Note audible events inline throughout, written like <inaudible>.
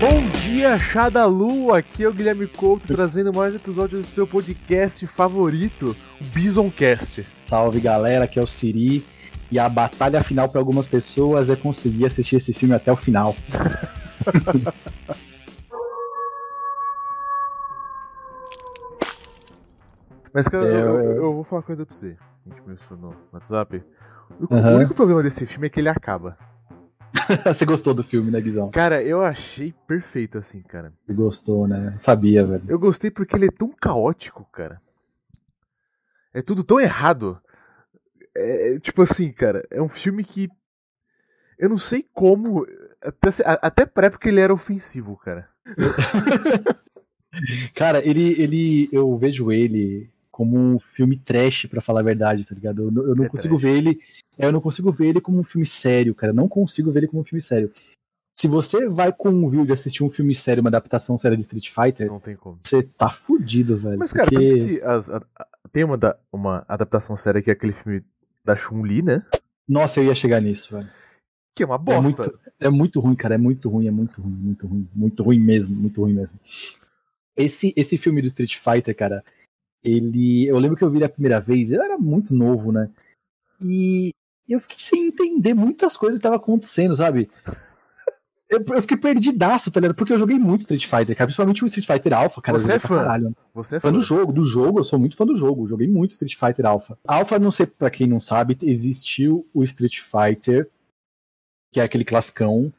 Bom dia, Shadalu! Aqui é o Guilherme Couto trazendo mais episódios do seu podcast favorito, o Bisoncast. Salve galera, aqui é o Siri. E a batalha final para algumas pessoas é conseguir assistir esse filme até o final. <laughs> Mas, cara, é, eu, eu, eu, vou falar uma coisa pra você. A gente começou no WhatsApp. O, uhum. o único problema desse filme é que ele acaba. <laughs> Você gostou do filme, né, Guizão? Cara, eu achei perfeito, assim, cara. Você gostou, né? Sabia, velho. Eu gostei porque ele é tão caótico, cara. É tudo tão errado. É, tipo assim, cara, é um filme que. Eu não sei como. Até, até pra época ele era ofensivo, cara. <laughs> cara, ele, ele. Eu vejo ele como um filme trash, para falar a verdade, tá ligado? Eu, eu não é consigo trash. ver ele. Eu não consigo ver ele como um filme sério, cara. Não consigo ver ele como um filme sério. Se você vai com o view de assistir um filme sério, uma adaptação séria de Street Fighter, não tem como. Você tá fudido, velho. Mas, cara, porque... as, a, tem uma, da, uma adaptação séria que é aquele filme da Chun-Li, né? Nossa, eu ia chegar nisso, velho. Que é uma bosta. É muito, é muito ruim, cara. É muito ruim, é muito ruim, muito ruim. Muito ruim mesmo, muito ruim mesmo. Esse, esse filme do Street Fighter, cara, ele. Eu lembro que eu vi ele a primeira vez, eu era muito novo, né? E eu fiquei sem entender muitas coisas que estavam acontecendo, sabe? <laughs> Eu, eu, fiquei perdidaço, tá ligado? Porque eu joguei muito Street Fighter, cara. Principalmente o Street Fighter Alpha, cara. Você é fã. Caralho. Você é fã. fã do jogo, do jogo, eu sou muito fã do jogo. Joguei muito Street Fighter Alpha. Alpha, não sei pra quem não sabe, existiu o Street Fighter, que é aquele classicão.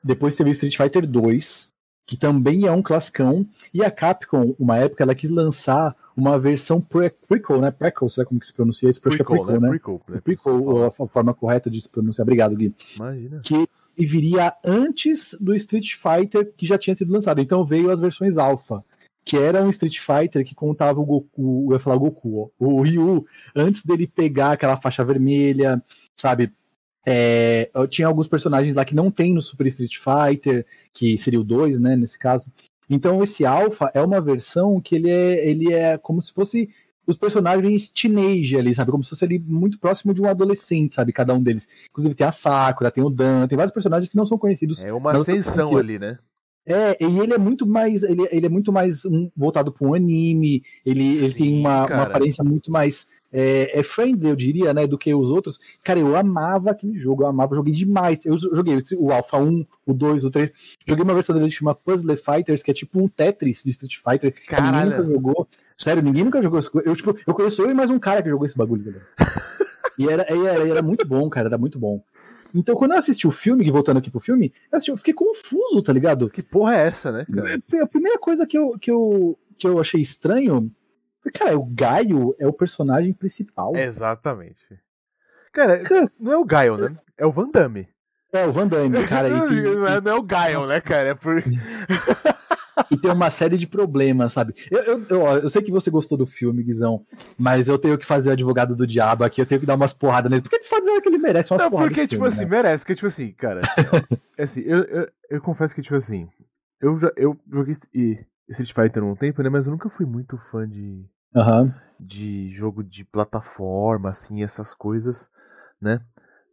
Depois teve o Street Fighter 2, que também é um classicão. E a Capcom, uma época, ela quis lançar uma versão pre prequel, né? Prequel, será como que se pronuncia isso? Prequel, prequel, né? né? Prequel, né? prequel a, a forma correta de se pronunciar. Obrigado, Gui. Imagina. Que viria antes do Street Fighter que já tinha sido lançado. Então veio as versões alpha, que era um Street Fighter que contava o Goku, eu ia falar Goku, ó, o Ryu, antes dele pegar aquela faixa vermelha, sabe? É, tinha alguns personagens lá que não tem no Super Street Fighter, que seria o 2, né, nesse caso. Então esse Alpha é uma versão que ele é, ele é como se fosse os personagens teenage ali, sabe? Como se fosse ali muito próximo de um adolescente, sabe? Cada um deles. Inclusive tem a Sakura, tem o Dan, tem vários personagens que não são conhecidos. É uma ascensão ali, né? É, e ele é muito mais, ele, ele é muito mais um, voltado para um anime, ele, ele tem uma, uma aparência muito mais é, é friendly, eu diria, né, do que os outros. Cara, eu amava aquele jogo, eu amava, joguei demais. Eu joguei o Alpha 1, o 2, o 3. Joguei uma versão dele que chama Puzzle Fighters, que é tipo um Tetris de Street Fighter. Caralho. Ninguém nunca jogou. Sério, ninguém nunca jogou. Eu, tipo, eu conheço eu e mais um cara que jogou esse bagulho. e era, era, era muito bom, cara, era muito bom. Então, quando eu assisti o filme, voltando aqui pro filme, eu, assisti, eu fiquei confuso, tá ligado? Que porra é essa, né, cara? A primeira coisa que eu, que eu, que eu achei estranho Cara, o Gaio é o personagem principal. Exatamente. Cara, não é o Gaio, né? É o Van Damme. É, o Van Damme, cara. E <laughs> tem, não, é, não o Gaio, né, cara? É por... <laughs> <laughs> e tem uma série de problemas, sabe? Eu, eu, eu, eu, sei que você gostou do filme, Guizão, mas eu tenho que fazer o advogado do diabo aqui, eu tenho que dar umas porradas nele, porque ele sabe que ele merece umas não, porradas. Porque, tipo filme, assim, né? merece, porque, tipo assim, cara, é assim, eu, eu, eu, confesso que, tipo assim, eu, já, eu joguei Street Fighter um tempo, né, mas eu nunca fui muito fã de, uhum. de jogo de plataforma, assim, essas coisas, né?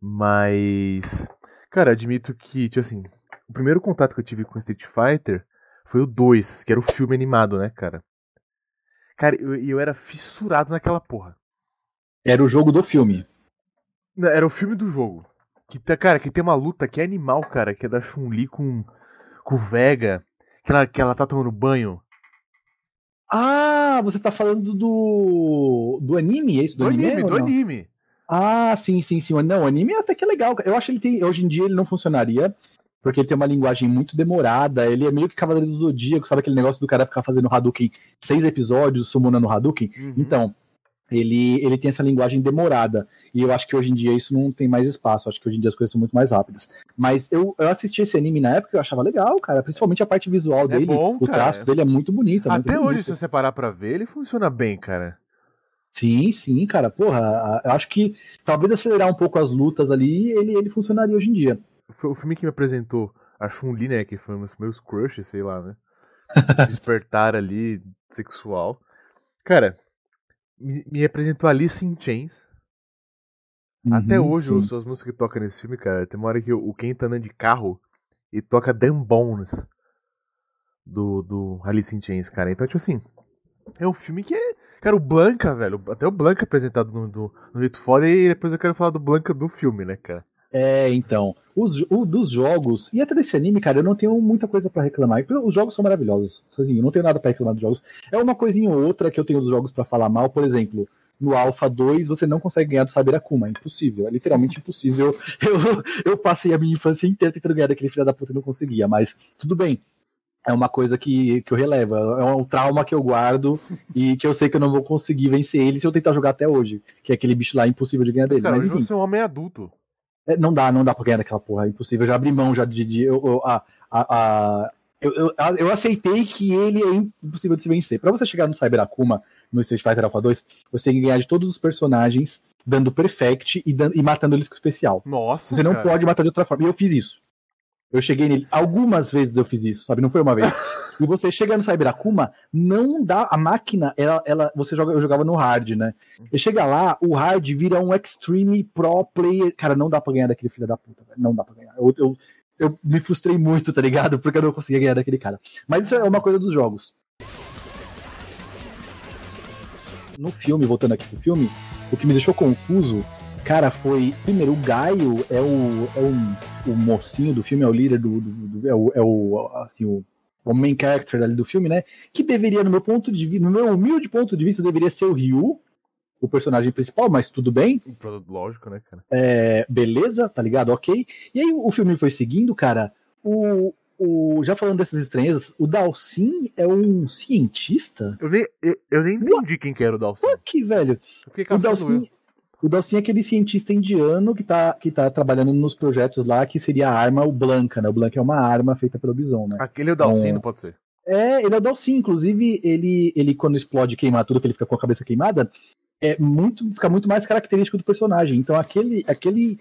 Mas, cara, admito que, tipo assim, o primeiro contato que eu tive com Street Fighter foi o 2, que era o filme animado, né, cara? Cara, eu, eu era fissurado naquela porra. Era o jogo do filme. Não, era o filme do jogo. Que, cara, que tem uma luta que é animal, cara, que é da Chun-Li com, com o Vega, que ela, que ela tá tomando banho. Ah, você tá falando do. do anime, é isso? Do, do anime? anime do anime. Ah, sim, sim, sim. Não, o anime até que é legal. Eu acho que ele tem. Hoje em dia ele não funcionaria. Porque ele tem uma linguagem muito demorada. Ele é meio que Cavaleiro do Zodíaco, sabe aquele negócio do cara ficar fazendo Hadouken seis episódios, summonando Hadouken? Uhum. Então, ele, ele tem essa linguagem demorada. E eu acho que hoje em dia isso não tem mais espaço. Acho que hoje em dia as coisas são muito mais rápidas. Mas eu, eu assisti esse anime na época e eu achava legal, cara. Principalmente a parte visual é dele. Bom, o traço dele é muito bonito. É Até muito hoje, bonito. se você parar pra ver, ele funciona bem, cara. Sim, sim, cara. Porra, eu acho que talvez acelerar um pouco as lutas ali, ele, ele funcionaria hoje em dia. Foi o filme que me apresentou a Chun-Li, né? Que foi um dos meus crushes, sei lá, né? <laughs> Despertar ali sexual. Cara, me, me apresentou Alice in Chains. Uhum, Até hoje sim. as músicas que tocam nesse filme, cara. Tem uma hora que o Ken tá andando de carro e toca Dan Bones. do, do Alice in Chains, cara. Então, tipo assim, é um filme que é. Cara, o Blanca, velho. Até o Blanca apresentado no, no, no jeito foda. E depois eu quero falar do Blanca do filme, né, cara? É, então. Os, o, dos jogos, e até desse anime, cara, eu não tenho muita coisa para reclamar. Os jogos são maravilhosos. Assim, eu não tenho nada para reclamar dos jogos. É uma coisinha ou outra que eu tenho dos jogos para falar mal, por exemplo. No Alpha 2 você não consegue ganhar do Saber Akuma, é impossível, é literalmente impossível. <laughs> Eu, eu passei a minha infância inteira tentando ganhar daquele filho da puta e não conseguia, mas tudo bem é uma coisa que, que eu relevo, é um trauma que eu guardo <laughs> e que eu sei que eu não vou conseguir vencer ele se eu tentar jogar até hoje, que é aquele bicho lá impossível de ganhar dele. Mas, cara, Mas enfim, você é um homem adulto. É, não dá, não dá pra ganhar daquela porra, é impossível. Eu já abri mão já de. de eu, eu, a, a, eu, eu, eu, aceitei que ele é impossível de se vencer. Para você chegar no Cyber Akuma, no Street Fighter Alpha 2, você tem que ganhar de todos os personagens, dando perfect e, dando, e matando eles com especial. Nossa. Você não cara. pode matar de outra forma. E eu fiz isso. Eu cheguei nele. Algumas vezes eu fiz isso, sabe? Não foi uma vez. <laughs> e você chega no Cyber Akuma, não dá. A máquina, ela, ela, você joga, eu jogava no hard, né? E chega lá, o hard vira um extreme pro player. Cara, não dá pra ganhar daquele filho da puta. Não dá pra ganhar. Eu, eu, eu me frustrei muito, tá ligado? Porque eu não conseguia ganhar daquele cara. Mas isso é uma coisa dos jogos. No filme, voltando aqui pro filme, o que me deixou confuso Cara, foi. Primeiro, o Gaio é o, é o, o mocinho do filme, é o líder do. do, do é, o, é o. Assim, o, o main character ali do filme, né? Que deveria, no meu ponto de vista, no meu humilde ponto de vista, deveria ser o Ryu, o personagem principal, mas tudo bem. Lógico, né, cara? É, beleza, tá ligado? Ok. E aí o filme foi seguindo, cara. O, o, já falando dessas estranhezas, o Dalsin é um cientista? Eu nem, eu, eu nem entendi quem que era o Dalsin. Que velho. o Dalsin, o Dalsin é aquele cientista indiano que tá, que tá trabalhando nos projetos lá, que seria a arma, o Blanca, né? O Blanca é uma arma feita pelo Bison, né? Aquele é o Dalsin, então, não pode ser. É, ele é o Dalsin. Inclusive, ele, ele quando explode queimar tudo, que ele fica com a cabeça queimada, é muito, fica muito mais característico do personagem. Então, aquele. aquele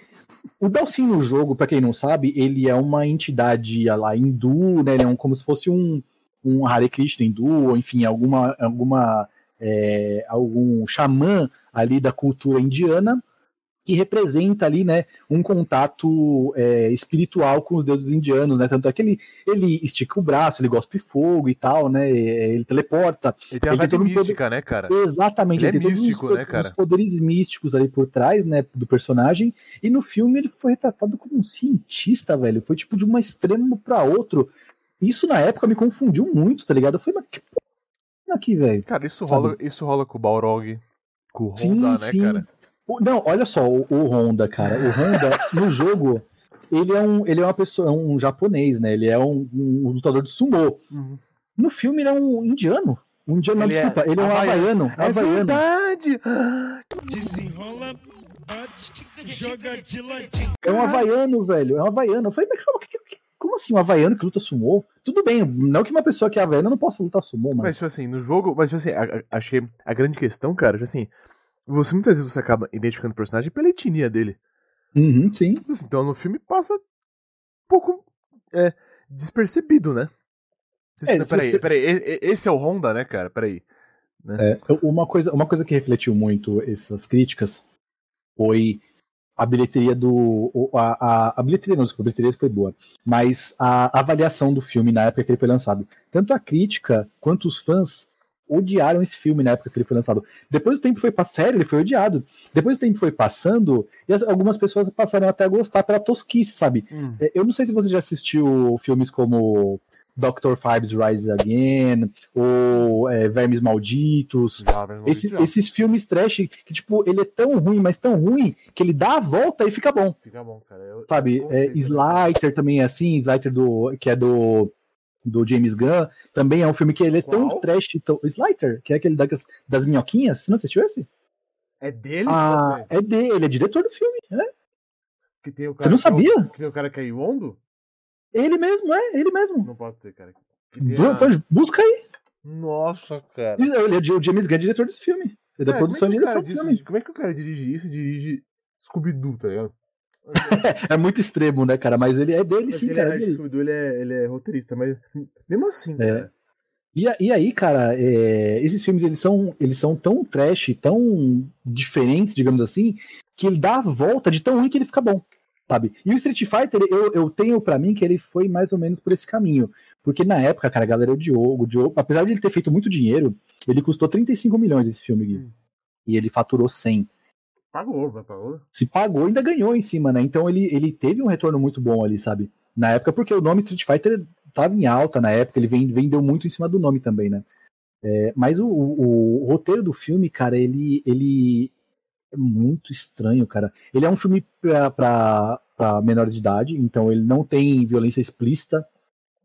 o Dalsin no jogo, para quem não sabe, ele é uma entidade lá hindu, né? Ele é um, como se fosse um, um Hare Krishna hindu, ou enfim, alguma. alguma é, algum xamã ali da cultura indiana que representa ali, né, um contato é, espiritual com os deuses indianos, né, tanto é que ele, ele estica o braço, ele gospe fogo e tal, né, ele teleporta. Ele tem a ele tem mística, poder... né, cara? Exatamente, ele, ele é tem místico, os, né, cara? os poderes místicos ali por trás, né, do personagem, e no filme ele foi retratado como um cientista, velho, foi tipo de um extremo para outro. Isso na época me confundiu muito, tá ligado? Eu falei, mas que aqui, velho? Cara, isso rola, isso rola com o Balrog, com o Honda, sim, né, sim. cara? Não, olha só, o, o Honda, cara. O Honda, <laughs> no jogo, ele é um, ele é uma pessoa, é um japonês, né? Ele é um, um lutador de sumô. Uhum. No filme ele é um indiano. Um indiano, não, desculpa, é ele é um havaiano. É havaiano. verdade! Desenrola, joga de ladinho. É um havaiano, velho. É um havaiano. Eu falei, mas calma, como assim um havaiano que luta sumô? Tudo bem, não que uma pessoa que é havaiana não possa lutar sumô, mas... Mas, tipo assim, no jogo... Mas, tipo assim, a, a, achei a grande questão, cara, tipo assim... Você, muitas vezes você acaba identificando o personagem pela etnia dele. Uhum, sim. Então, assim, então no filme passa um pouco é, despercebido, né? É, não, peraí, você... peraí, esse é o Honda, né, cara? Peraí. Né? É, uma, coisa, uma coisa que refletiu muito essas críticas foi a bilheteria do. A, a, a bilheteria não, desculpa, a bilheteria foi boa. Mas a avaliação do filme na época que ele foi lançado. Tanto a crítica quanto os fãs odiaram esse filme na época que ele foi lançado. Depois o tempo foi passando, sério, ele foi odiado. Depois o tempo foi passando e as, algumas pessoas passaram até a gostar pela tosquice, sabe? Hum. É, eu não sei se você já assistiu filmes como Doctor Fibes Rise Again, ou é, Vermes Malditos. Esse, esses filmes trash que, tipo, ele é tão ruim, mas tão ruim, que ele dá a volta e fica bom. Fica bom, cara. Eu, Sabe? Eu é, Slider também é assim, Slider do, que é do, do James Gunn, também é um filme que ele é Qual? tão trash. Tão... Slider, que é aquele das, das minhoquinhas. Você não assistiu esse? É dele? Ah, é dele, ele é diretor do filme, né? Você não sabia? Que tem o cara que é Iondo? Ele mesmo, é, ele mesmo. Não pode ser, cara. Busca aí. Nossa, cara. Ele é o James Gunn, diretor desse filme. É da produção é e direção do filme. Como é que o cara dirige isso? Dirige Scooby-Doo, tá ligado? <laughs> é muito extremo, né, cara? Mas ele é dele mas sim, ele cara. É, dele. Scooby-Doo ele é, ele é roteirista, mas mesmo assim, é. cara. E, e aí, cara, é, esses filmes eles são, eles são tão trash, tão diferentes, digamos assim, que ele dá a volta de tão ruim que ele fica bom sabe? E o Street Fighter, eu, eu tenho para mim que ele foi mais ou menos por esse caminho. Porque na época, cara, a galera odiou, odiou. Apesar de ele ter feito muito dinheiro, ele custou 35 milhões esse filme, Gui. Hum. E ele faturou 100. Pagou, pagou. Se pagou, ainda ganhou em cima, né? Então ele, ele teve um retorno muito bom ali, sabe? Na época, porque o nome Street Fighter tava em alta na época, ele vendeu muito em cima do nome também, né? É, mas o, o, o, roteiro do filme, cara, ele, ele é muito estranho, cara. Ele é um filme para menores de idade, então ele não tem violência explícita,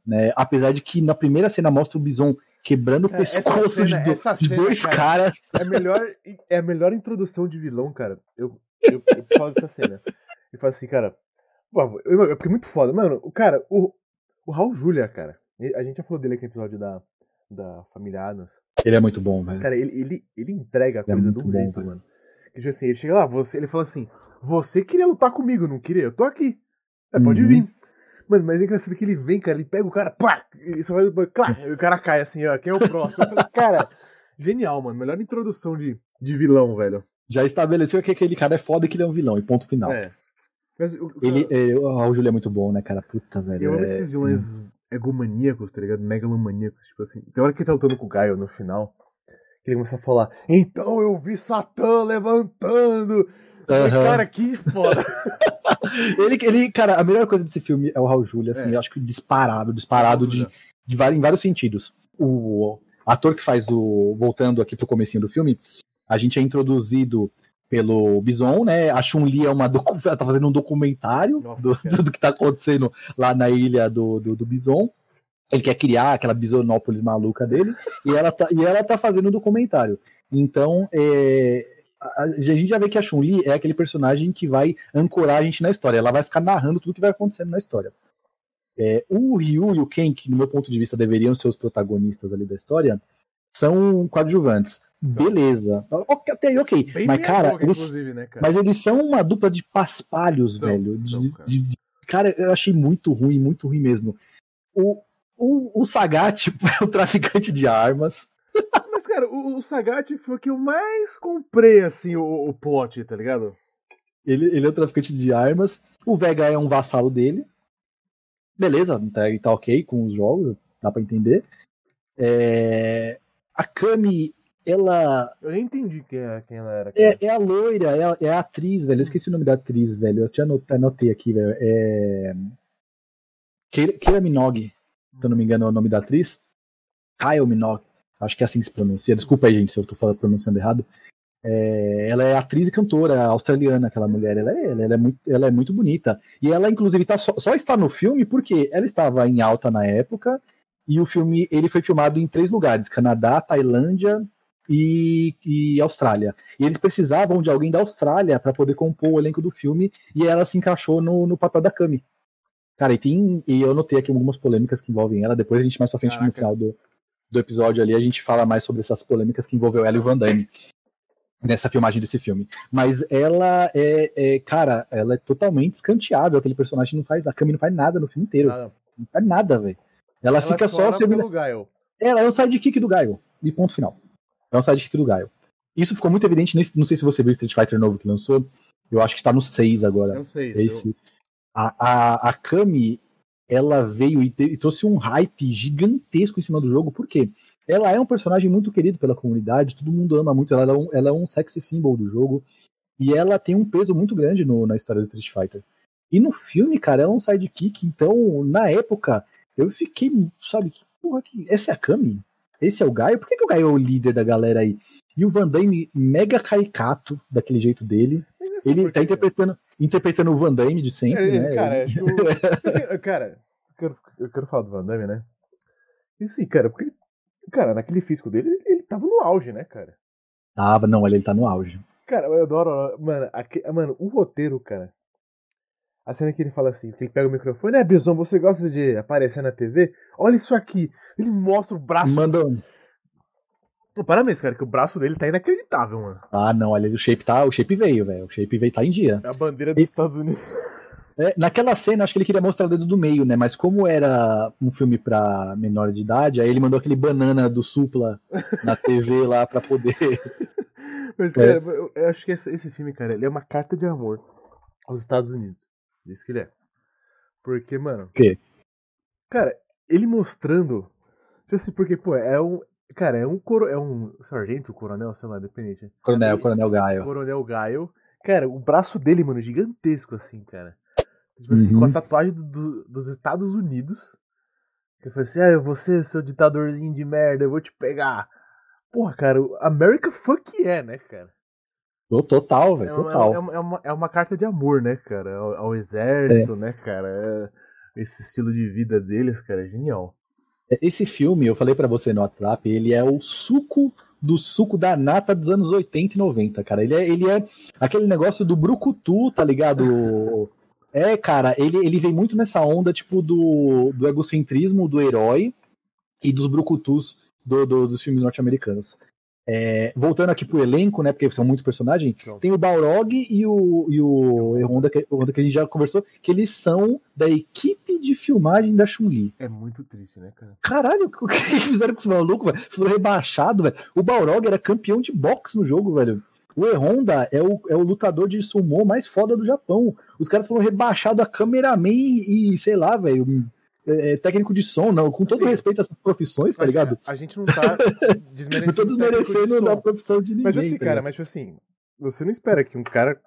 né? Apesar de que na primeira cena mostra o Bison quebrando o pescoço cena, de, cena, de, dois cara, caras. É a, melhor, é a melhor introdução de vilão, cara. Eu, eu, eu falo dessa cena. E falo assim, cara. é porque é muito foda. Mano, o cara, o, o Raul Julia, cara. A gente já falou dele aqui no episódio da, da Família Adams. Ele é muito bom, velho. Cara, ele, ele, ele entrega a é coisa é do jeito, mano. Que, tipo assim, ele chega lá, você, ele fala assim: Você queria lutar comigo, não queria? Eu tô aqui. É, pode uhum. vir. Mano, mas é engraçado que ele vem, cara, ele pega o cara, pá, e só vai, claro, e o cara cai assim, ó, quem é o próximo? Falei, cara, genial, mano, melhor introdução de, de vilão, velho. Já estabeleceu que aquele cara é foda e que ele é um vilão, e ponto final. É. Mas, o, ele, é, o Raul Júlio é muito bom, né, cara? Puta, velho. Eu amo é... esses vilões hum. egomaníacos, tá ligado? Megalomaníacos, tipo assim. Tem hora que ele tá lutando com o Gaio no final, que ele começa a falar, então eu vi Satã levantando Uhum. Cara, que foda. <laughs> ele, ele, cara, a melhor coisa desse filme é o Raul Julia, assim, é. eu acho que disparado, disparado de, de, em vários sentidos. O ator que faz o. Voltando aqui pro comecinho do filme, a gente é introduzido pelo Bison, né? A Chun-Li é uma docu... <laughs> tá fazendo um documentário Nossa, do, do, que tá acontecendo lá na ilha do, do, do Bison. Ele quer criar aquela bisonópolis maluca dele, e ela tá, e ela tá fazendo um documentário. Então, é, a, gente já vê que a Chun-Li é aquele personagem que vai ancorar a gente na história. Ela vai ficar narrando tudo que vai acontecendo na história. É, o Ryu e o Ken, que no meu ponto de vista deveriam ser os protagonistas ali da história, são coadjuvantes. Beleza. Até aí, ok. Bem mas, cara, boca, eles, né, cara, mas eles são uma dupla de paspalhos, são, velho. De, são, cara. De, de, cara. eu achei muito ruim, muito ruim mesmo. O, o, o Sagat <laughs> é o traficante de armas. <laughs> Mas, cara, o, o Sagat foi o que eu mais comprei, assim, o, o plot, tá ligado? Ele, ele é um traficante de armas. O Vega é um vassalo dele. Beleza, tá, tá ok com os jogos, dá pra entender. É... A Kami, ela. Eu nem entendi quem, é, quem ela era. É, é, a loira, é a, é a, atriz, velho. Eu esqueci o nome da atriz, velho. Eu te anotei, anotei aqui, velho. É. Keira Minogue, se eu não me engano é o nome da atriz. Kyle Minogue. Acho que é assim que se pronuncia. Desculpa aí, gente, se eu estou pronunciando errado. É, ela é atriz e cantora australiana, aquela mulher. Ela é, ela é, muito, ela é muito bonita. E ela, inclusive, tá só, só, está no filme porque ela estava em alta na época. E o filme ele foi filmado em três lugares: Canadá, Tailândia e, e Austrália. E eles precisavam de alguém da Austrália para poder compor o elenco do filme. E ela se encaixou no, no papel da Cami. Cara, e tem. E eu notei aqui algumas polêmicas que envolvem ela. Depois a gente mais pra frente Caraca. no final do, do episódio ali, a gente fala mais sobre essas polêmicas que envolveu ela e o Van Damme nessa filmagem desse filme. Mas ela é, é, cara, ela é totalmente escanteável, aquele personagem não faz, a Cami não faz nada no filme inteiro. Nada. Não faz nada, velho. Ela, ela, fica só pelo Gaio. Ela é um sidekick do Gaio, e ponto final. É um sidekick do Gaio. Isso ficou muito evidente nesse, não sei se você viu o Street Fighter novo que lançou, eu acho que tá no 6 agora. É o 6. Esse. Eu... A, a, a Kami, ela veio e, e, trouxe um hype gigantesco em cima do jogo, porque ela é um personagem muito querido pela comunidade, todo mundo ama muito, ela é um, ela é um sexy symbol do jogo, e ela tem um peso muito grande no, na história do Street Fighter. E no filme, cara, ela é um sidekick, então, na época, eu fiquei, sabe, que porra, que, essa é a Kami? Esse é o Gaio? Por que, que o Gaio é o líder da galera aí? E o Van Damme, mega caricato, daquele jeito dele. Ele tá interpretando, interpretando o Van Damme de sempre, é, né? Cara, acho <laughs> que cara, eu quero, eu quero falar do Van Damme, né? E assim, cara, porque, cara, naquele físico dele, ele, ele tava no auge, né, cara? Tava, não, ele, ele tá no auge. Cara, eu adoro, mano, aqui, mano, o roteiro, cara. A cena que ele fala assim, que ele pega o microfone, é, Bison, você gosta de aparecer na TV? Olha isso aqui. Ele mostra o braço. Manda, Parabéns, cara, que o braço dele tá inacreditável, mano. Ah, não, olha, o shape tá. O shape veio, velho. O shape veio tá em dia. É a bandeira dos e... Estados Unidos. É, naquela cena, acho que ele queria mostrar o dedo do meio, né? Mas como era um filme pra menor de idade, aí ele mandou aquele banana do Supla na TV <laughs> lá pra poder. Mas, cara, é. eu, eu, acho que esse, esse, filme, cara, ele é uma carta de amor aos Estados Unidos. Diz que ele é. Porque, mano. O quê? Cara, ele mostrando. Tipo assim, porque, pô, é um. Cara, é um coro, é um sargento, coronel, sei lá, dependente. Coronel, Ele- Coronel Gaio. Coronel Gaio. Cara, o braço dele, mano, gigantesco, assim, cara. Tipo assim, Uhum. com a tatuagem do- do- dos Estados Unidos. Que falei assim, ah, você, seu ditadorzinho de merda, eu vou te pegar. Porra, cara, America fuck é, né, cara? Total, É, velho, uma- total. é uma, é, uma, é uma carta de amor, né, cara? Ao, ao exército, né, cara? É- esse estilo de vida deles, cara, é genial. Esse filme, eu falei pra você no WhatsApp, ele é o suco do suco da nata dos anos 80 e 90, cara. Ele é, ele é aquele negócio do brucutu, tá ligado? <laughs> É, cara, ele, ele vem muito nessa onda, tipo, do, do egocentrismo do herói e dos brucutus do, do- dos filmes norte-americanos. É, voltando aqui pro elenco, né, porque são muitos personagens, tem o Balrog e o, e o, Honda, que, o Honda que a gente já conversou, que eles são da equipe de filmagem da Chun-Li. é muito triste, né, cara? Caralho, <laughs> o que fizeram com esse maluco, velho? Foram rebaixado, velho. O Balrog era campeão de boxe no jogo, velho. O E-Honda é o, é o lutador de sumô mais foda do Japão. Os caras foram rebaixados a cameraman e, sei lá, velho, é, é, técnico de som, não. Com todo Assim, respeito às profissões, tá Mas, ligado? A, gente não tá <laughs> desmerecendo. Não tô desmerecendo da profissão de ninguém. Mas assim, tá cara, mas tipo assim, você não espera que um cara,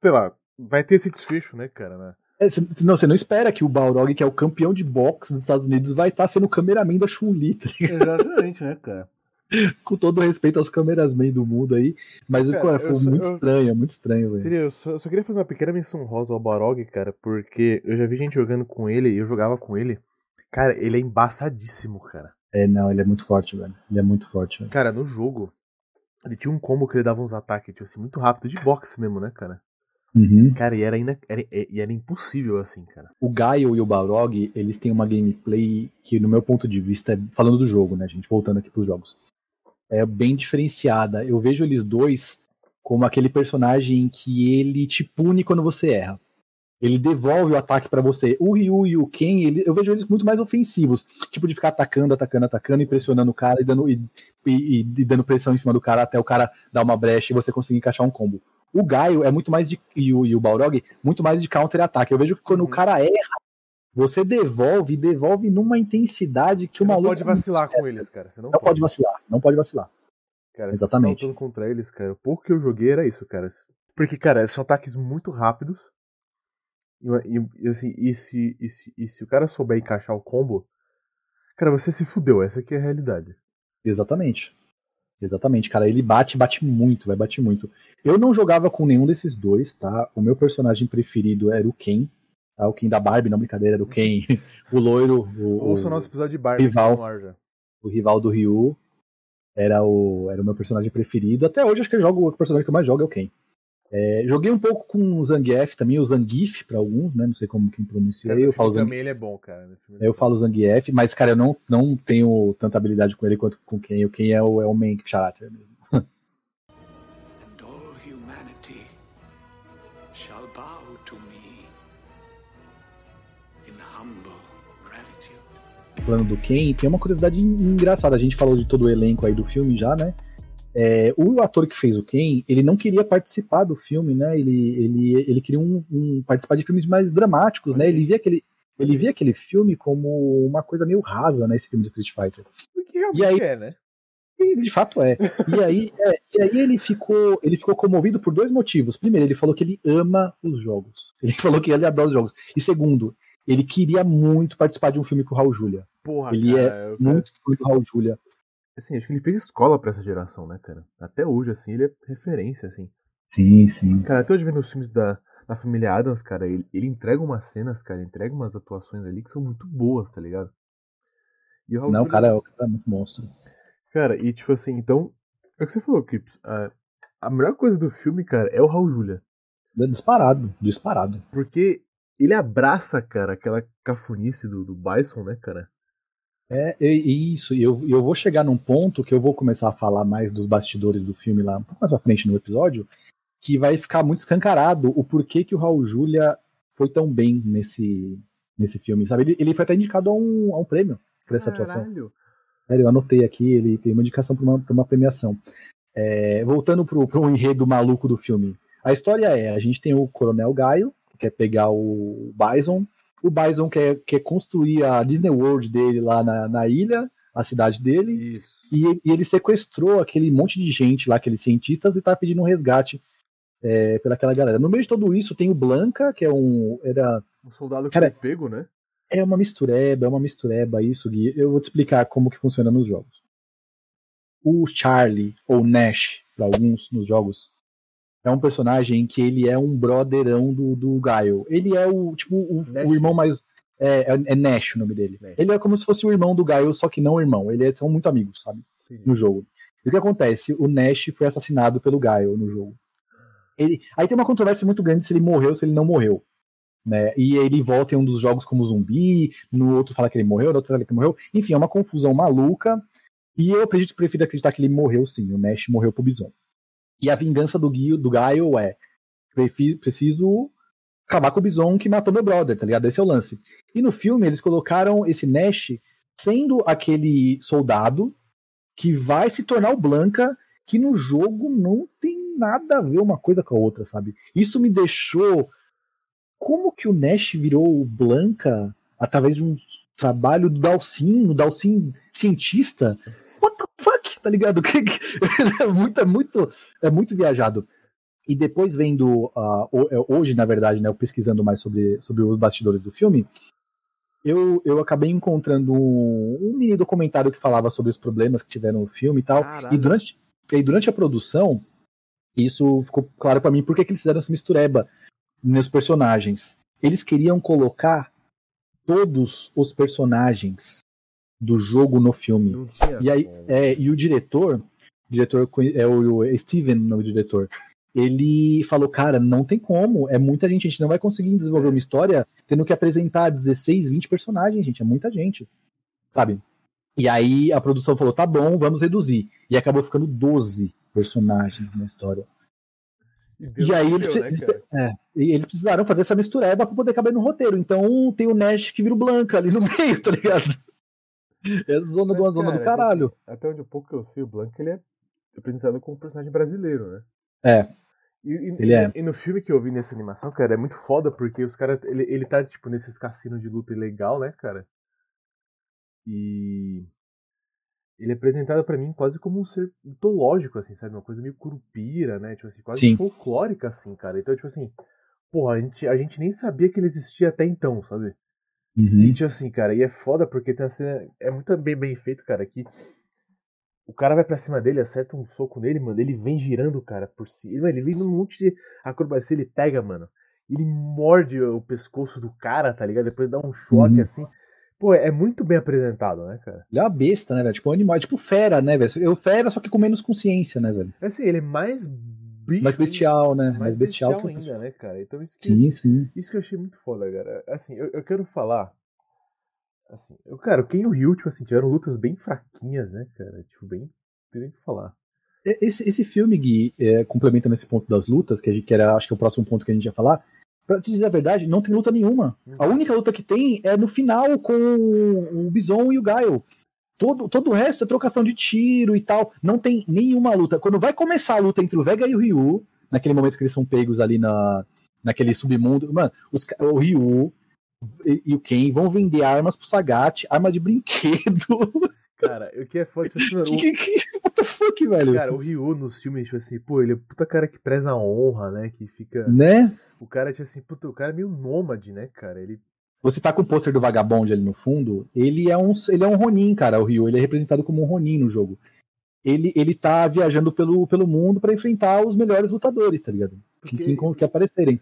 sei lá, vai ter esse desfecho, né, cara? né? É, não, você não espera que o Balrog, que é o campeão de boxe dos Estados Unidos, vai estar sendo o cameraman da Chun-Li, tá? Exatamente, né, cara? <laughs> com todo respeito aos camerasmen do mundo aí. Mas Cara, cara, foi só- muito eu- estranho, é muito estranho, velho. Seria, eu só, eu só queria fazer uma pequena menção rosa ao Barog, cara, porque eu já vi gente jogando com ele e eu jogava com ele. Cara, ele é embaçadíssimo, cara. É, não, ele é muito forte, velho. Ele é muito forte, velho. Cara, no jogo, ele tinha um combo que ele dava uns ataques, tipo assim, muito rápido, de boxe mesmo, né, cara? Uhum. Cara, e era, ina- era, era impossível, assim, cara. O Gaio e o Balrog, eles têm uma gameplay que, no meu ponto de vista, é- falando do jogo, né, gente? Voltando aqui pros jogos. É bem diferenciada. Eu vejo eles dois como aquele personagem que ele te pune quando você erra. Ele devolve o ataque pra você. O Ryu e o Ken, ele- eu vejo eles muito mais ofensivos. Tipo, de ficar atacando, atacando, atacando, impressionando o cara e dando, e, e- e dando pressão em cima do cara até o cara dar uma brecha e você conseguir encaixar um combo. O Gaio é muito mais de. E o, e o Balrog, muito mais de counter-ataque. Eu vejo que quando Uhum. o cara erra, você devolve, devolve numa intensidade que Você o não maluco. pode vacilar com eles, cara. Você não, Não pode vacilar, não pode vacilar. Cara, Exatamente. você tá contra eles, cara, o pouco que eu joguei era isso, cara. Porque, cara, são ataques muito rápidos. E, e- e, assim, e se, e, se, e se o cara souber encaixar o combo, cara, você se fudeu. Essa aqui é a realidade. Exatamente. Exatamente, cara. Ele bate, bate muito, vai bate muito. Eu não jogava com nenhum desses dois, tá? O meu personagem preferido era o Ken. Tá? O Ken da Barbie, não brincadeira, era o Ken. <laughs> o loiro, o, Ouça o nosso episódio de Barbie rival. já. o rival do Ryu. Era o, era o meu personagem preferido. Até hoje, acho que eu jogo, o personagem que eu mais jogo é o Ken. É, joguei um pouco com o Zangief também, o Zangief pra alguns, né? Não sei como quem pronuncia. Cara, eu falo Zangief. também ele é bom, cara. ele é Eu falo Zangief, mas, cara, eu não, não tenho tanta habilidade com ele quanto com quem. O quem é o, é o main character mesmo. Falando do Ken, tem uma curiosidade en- engraçada. A gente falou de todo o elenco aí do filme já, né? É, o ator que fez o Ken, ele não queria participar do filme, né? Ele, ele, ele queria um, um- participar de filmes mais dramáticos, né? Ele via aquele, ele via aquele filme como uma coisa meio rasa, né? Esse filme de Street Fighter. Que realmente E aí- é, né? E de fato é. E aí, é, e aí ele ficou, ele ficou comovido por dois motivos. Primeiro, ele falou que ele ama os jogos. Ele <laughs> falou que ele adora os jogos. E segundo, ele queria muito participar de um filme com o Raul Julia. Porra, Ele cara. é eu- Muito fã do Raul Julia. Assim, acho que ele fez escola pra essa geração, né, cara? Até hoje, assim, ele é referência, assim. Sim, sim. Cara, até hoje vendo os filmes da, da família Adams, cara, ele, ele entrega umas cenas, cara, entrega umas atuações ali que são muito boas, tá ligado? E o Raul Não, o Julia- cara, o cara é muito monstro. Cara, e tipo assim, então. É o que você falou, Kips. A, a melhor coisa do filme, cara, é o Raul Julia. Disparado, disparado. Porque ele abraça, cara, aquela cafunice do, do Bison, né, cara? É, e- isso, e eu, eu vou chegar num ponto que eu vou começar a falar mais dos bastidores do filme lá um pouco mais pra frente no episódio, que vai ficar muito escancarado o porquê que o Raul Julia foi tão bem nesse, nesse filme, sabe? Ele, ele foi até indicado a um, a um prêmio por essa atuação. Caralho. Sério, eu anotei aqui, ele tem uma indicação para uma, pra uma premiação. É, voltando pro, pro enredo maluco do filme. A história é, a gente tem o Coronel Gaio, quer pegar o Bison. O Bison quer, quer construir a Disney World dele lá na, na ilha, a cidade dele. Isso. E, ele- e ele sequestrou aquele monte de gente lá, aqueles cientistas, e tá pedindo um resgate é, pelaquela galera. No meio de tudo isso tem o Blanca, que é um. Era, Um soldado que Cara, foi pego, né? é uma mistureba, é uma mistureba isso, Gui. Eu vou te explicar como que funciona nos jogos. O Charlie, ou Nash, para alguns nos jogos, é um personagem que ele é um brotherão do, do Gaio. Ele é o, tipo, o, o irmão mais. É, é, é Nash o nome dele. Nash. Ele é como se fosse o irmão do Gaio, só que não o irmão. Eles são muito amigos, sabe? Entendi. no jogo. E o que acontece? O Nash foi assassinado pelo Gaio no jogo. Ele, aí tem uma controvérsia muito grande se ele morreu ou se ele não morreu. Né? E ele volta em um dos jogos como zumbi, no outro fala que ele morreu, no outro fala que ele morreu. Enfim, é uma confusão maluca. E eu acredito, prefiro acreditar que ele morreu sim. O Nash morreu pro Bison. E a vingança do, Gui, do Gaio é: preciso acabar com o Bison que matou meu brother, tá ligado? Esse é o lance. E no filme eles colocaram esse Nash sendo aquele soldado que vai se tornar o Blanca, que no jogo não tem nada a ver uma coisa com a outra, sabe? Isso me deixou. Como que o Nash virou o Blanca através de um trabalho do Dalsin, o Dalsin cientista? What the fuck? Tá ligado? <laughs> É muito, é muito, é muito viajado. E depois vendo, é, hoje, na verdade, né, eu pesquisando mais sobre, sobre os bastidores do filme, eu, eu acabei encontrando um, um mini documentário que falava sobre os problemas que tiveram no filme e tal. E durante, e durante a produção, isso ficou claro pra mim por que que eles fizeram essa mistureba nos personagens. Eles queriam colocar todos os personagens do jogo no filme. E aí, é, e o diretor, o diretor é o, o Steven, o nome do diretor. Ele falou, cara, não tem como, é muita gente, a gente não vai conseguir desenvolver uma história tendo que apresentar 16, 20 personagens, gente, é muita gente. Sabe? E aí a produção falou, tá bom, vamos reduzir. E acabou ficando 12 personagens na história. Deus E aí eles, céu, né, é, e eles precisaram fazer essa mistureba pra poder caber no roteiro. Então tem o Nash que vira o Blanca ali no <laughs> meio, tá ligado? <laughs> É zona, de uma Mas, zona do caralho. assim, Até onde pouco eu sei, o Blanco ele é apresentado como um personagem brasileiro, né? É. E, e- Ele é. e no filme que eu vi nessa animação, cara, é muito foda porque os caras. Ele, ele tá, tipo, nesses cassinos de luta ilegal, né, cara? E. Ele é apresentado pra mim quase como um ser mitológico, assim, sabe? Uma coisa meio curupira, né? Tipo assim, quase Sim. folclórica, assim, cara. Então, tipo assim, porra, a gente, a gente nem sabia que ele existia até então, sabe? Uhum. E tipo assim, cara, e é foda porque tem uma cena. É muito bem, bem feito, cara, que o cara vai pra cima dele, acerta um soco nele, mano. Ele vem girando, cara, por cima. Ele vem num monte de acrobacia, ele pega, mano. Ele morde o pescoço do cara, tá ligado? Depois dá um choque Uhum. assim. Pô, é muito bem apresentado, né, cara? Ele é uma besta, né, velho? Tipo um animal, tipo fera, né, velho? Eu fera, só que com menos consciência, né, velho? Assim, ele é mais bicho. Mais bestial, né? ainda, Mais bestial, que ainda, né, cara? Então isso que, Sim, sim. Isso que eu achei muito foda, cara. Assim, eu, eu quero falar. Assim, eu, cara, o Ken e o Ryu, tipo assim, tiveram lutas bem fraquinhas, né, cara? Tipo, bem. Tem nem o que falar. Esse, esse filme, Gui, é, complementando esse ponto das lutas, que, a gente, que era, acho que é o próximo ponto que a gente ia falar, pra te dizer a verdade, não tem luta nenhuma. A única luta que tem é no final com o Bison e o Gaio. Todo, todo o resto é trocação de tiro e tal. Não tem nenhuma luta. Quando vai começar a luta entre o Vega e o Ryu, naquele momento que eles são pegos ali na, naquele submundo, mano, os o Ryu e, e o Ken vão vender armas pro Sagat, arma de brinquedo. <laughs> Cara, o que é foda, tipo assim, que, que, what the fuck, velho? cara, o Ryu nos filmes, tipo assim, pô, ele é puta cara que preza a honra, né? Que fica. Né? O cara, tipo assim, puta, o cara é meio nômade, né, cara? Ele. Você tá com o pôster do Vagabond ali no fundo, ele é um ele é um Ronin, cara, o Ryu, ele é representado como um Ronin no jogo. Ele, ele tá viajando pelo, pelo mundo pra enfrentar os melhores lutadores, tá ligado? Que, Porque- que, que aparecerem.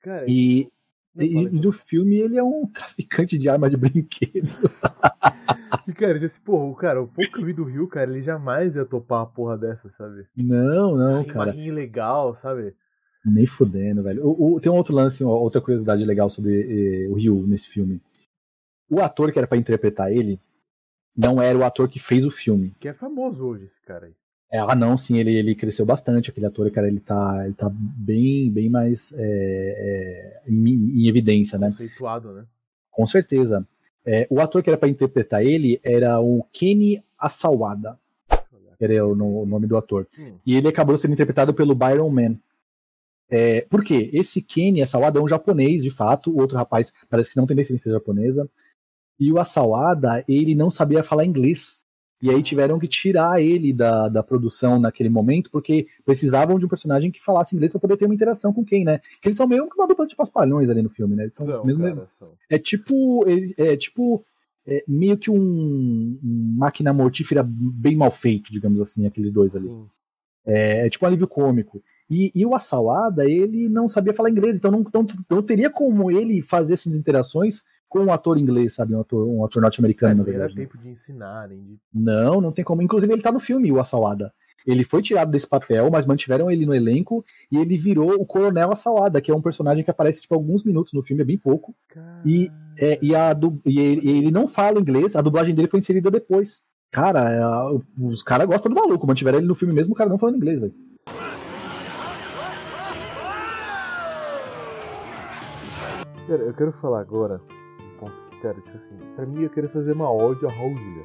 Cara, E, e, no filme ele é um <laughs> traficante de arma de brinquedo. E, cara, assim, porra, o cara, o pouco que eu vi do Ryu, cara, ele jamais ia topar uma porra dessa, sabe? Não, não, cara. rim legal, sabe? Nem fudendo, velho. O, o- tem um outro lance, outra curiosidade legal sobre eh, o Ryu nesse filme. O ator que era pra interpretar ele não era o ator que fez o filme. Que é famoso hoje, esse cara aí. É, ah, não, sim, ele, ele cresceu bastante, aquele ator, cara, ele tá, ele tá bem, bem mais é, é, em, em evidência, né? Conceituado, né? Com certeza. É, o ator que era pra interpretar ele era o Kenny Asawada, era o, o nome do ator. Hum. E ele acabou sendo interpretado pelo Byron Man. É, por quê? Esse Kenny Asawada é um japonês, de fato, o outro rapaz parece que não tem descendência japonesa. E o Asawada, ele não sabia falar inglês. E aí tiveram que tirar ele da, da produção naquele momento, porque precisavam de um personagem que falasse inglês para poder ter uma interação com quem, né? Que eles são meio que uma dupla de paspalhões ali no filme, né? Eles são, São, mesmo, cara, são. é tipo. É, é tipo. é meio que um, um máquina mortífera bem mal feito, digamos assim, aqueles dois ali. Sim. É, é tipo um alívio cômico. E, e o Asawada, ele não sabia falar inglês, então não, não, não teria como ele fazer essas interações com um ator inglês, sabe? Um ator, um ator norte-americano, na não era verdade. né? tempo de ensinarem. De... Não, não tem como. Inclusive, ele tá no filme, o Asawada. Ele foi tirado desse papel, mas mantiveram ele no elenco e ele virou o Coronel Asawada, que é um personagem que aparece tipo alguns minutos no filme, é bem pouco. E, é, e, a e ele, ele não fala inglês, a dublagem dele foi inserida depois. Cara, é, a- os caras gostam do maluco, mantiveram ele no filme mesmo, o cara não falando inglês, velho. Cara, eu quero falar agora um ponto que, cara, tipo assim, pra mim eu quero fazer uma ódio a Raul Julia.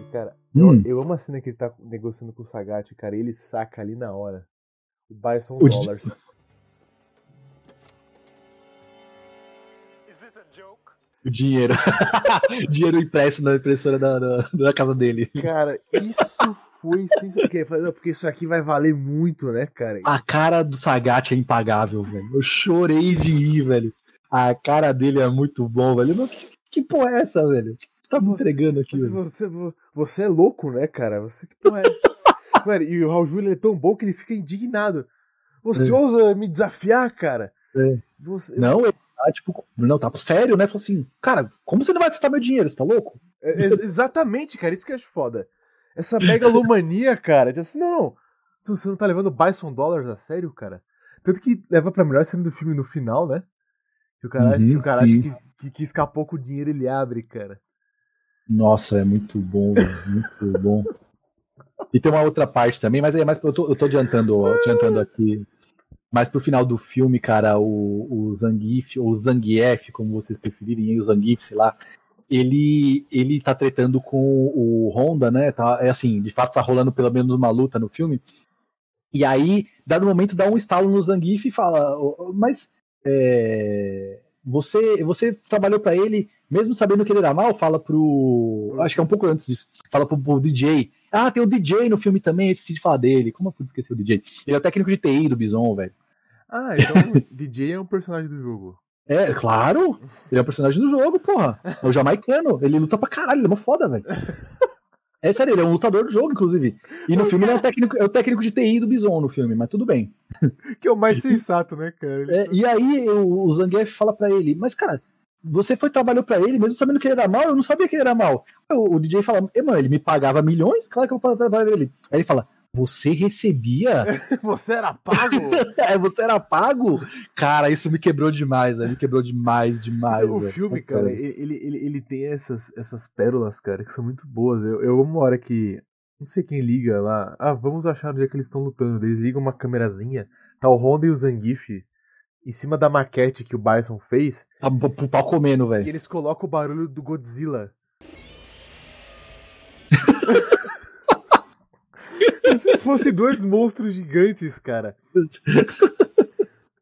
E, cara, eu, Hum. eu amo a cena que ele tá negociando com o Sagat, cara, e ele saca ali na hora o Bison O Dollars. O dinheiro. <laughs> dinheiro impresso na impressora da, da, da casa dele. Cara, isso foi. Porque, não, porque isso aqui vai valer muito, né, cara? A cara do Sagat é impagável, velho. Eu chorei de rir, velho. A cara dele é muito bom, velho. Meu, que, que porra é essa, velho? O que você tá me entregando aqui, Mas velho? você, vo- você é louco, né, cara? Você que porra é? <laughs> Mano, e o Raul Júlia é tão bom que ele fica indignado. Você É. ousa me desafiar, cara? É. Você... Não, ele tá, tipo, não, tá sério, né? Falou assim, cara, como você não vai aceitar meu dinheiro? Você tá louco? É, ex- exatamente, cara, isso que eu acho foda. Essa megalomania, cara, de assim, não, não. Se Você não tá levando Bison Dollars a sério, cara. Tanto que leva pra melhor cena do filme no final, né? Que o cara, acha, que, Uhum, o cara acha que, que, que escapou com o dinheiro ele abre, cara. Nossa, é muito bom, muito bom. E tem uma outra parte também, mas é mais eu tô, eu tô adiantando, adiantando aqui. Mas pro final do filme, cara, o, o Zangief, ou Zangief, como vocês preferirem, o Zangief, sei lá, ele, ele tá tretando com o Honda, né? Tá, é assim, de fato tá rolando pelo menos uma luta no filme. E aí, dado momento, dá um estalo no Zangief e fala, "Ô, ô, mas é, você, você trabalhou pra ele, mesmo sabendo que ele era mal, fala pro. Acho que é um pouco antes disso. Fala pro, pro DJ. Ah, tem o DJ no filme também, eu esqueci de falar dele. Como eu pude esquecer o DJ? Ele é o técnico de TI do Bison, velho. Ah, então o <laughs> DJ é um personagem do jogo. É, claro. Ele é o personagem do jogo, porra. É o jamaicano. Ele luta pra caralho, ele é uma foda, velho. <laughs> É sério, ele é um lutador do jogo, inclusive. E no filme ele é o técnico, é o técnico de TI do Bison no filme, mas tudo bem. <laughs> Que é o mais sensato, né, cara? Ele- É, e aí o, o Zangief fala pra ele, mas cara, você foi trabalhou pra ele, mesmo sabendo que ele era mal, eu não sabia que ele era mal. O, o DJ fala, "Eh, mano, ele me pagava milhões, claro que eu vou trabalhar dele. Aí ele fala, você recebia? <laughs> Você era pago? <laughs> é, você era pago? Cara, isso me quebrou demais, velho, me quebrou demais, demais. o velho. filme, cara, ele, ele, ele tem essas, essas pérolas, cara, que são muito boas. Eu, eu amo uma hora que. Não sei quem liga lá. Ah, vamos achar onde é que eles estão lutando. Eles ligam uma câmerazinha. Tá o Honda e o Zangief em cima da maquete que o Bison fez. Tá pro pau comendo, E velho. eles colocam o barulho do Godzilla. <laughs> <laughs> Se fosse dois monstros gigantes, cara.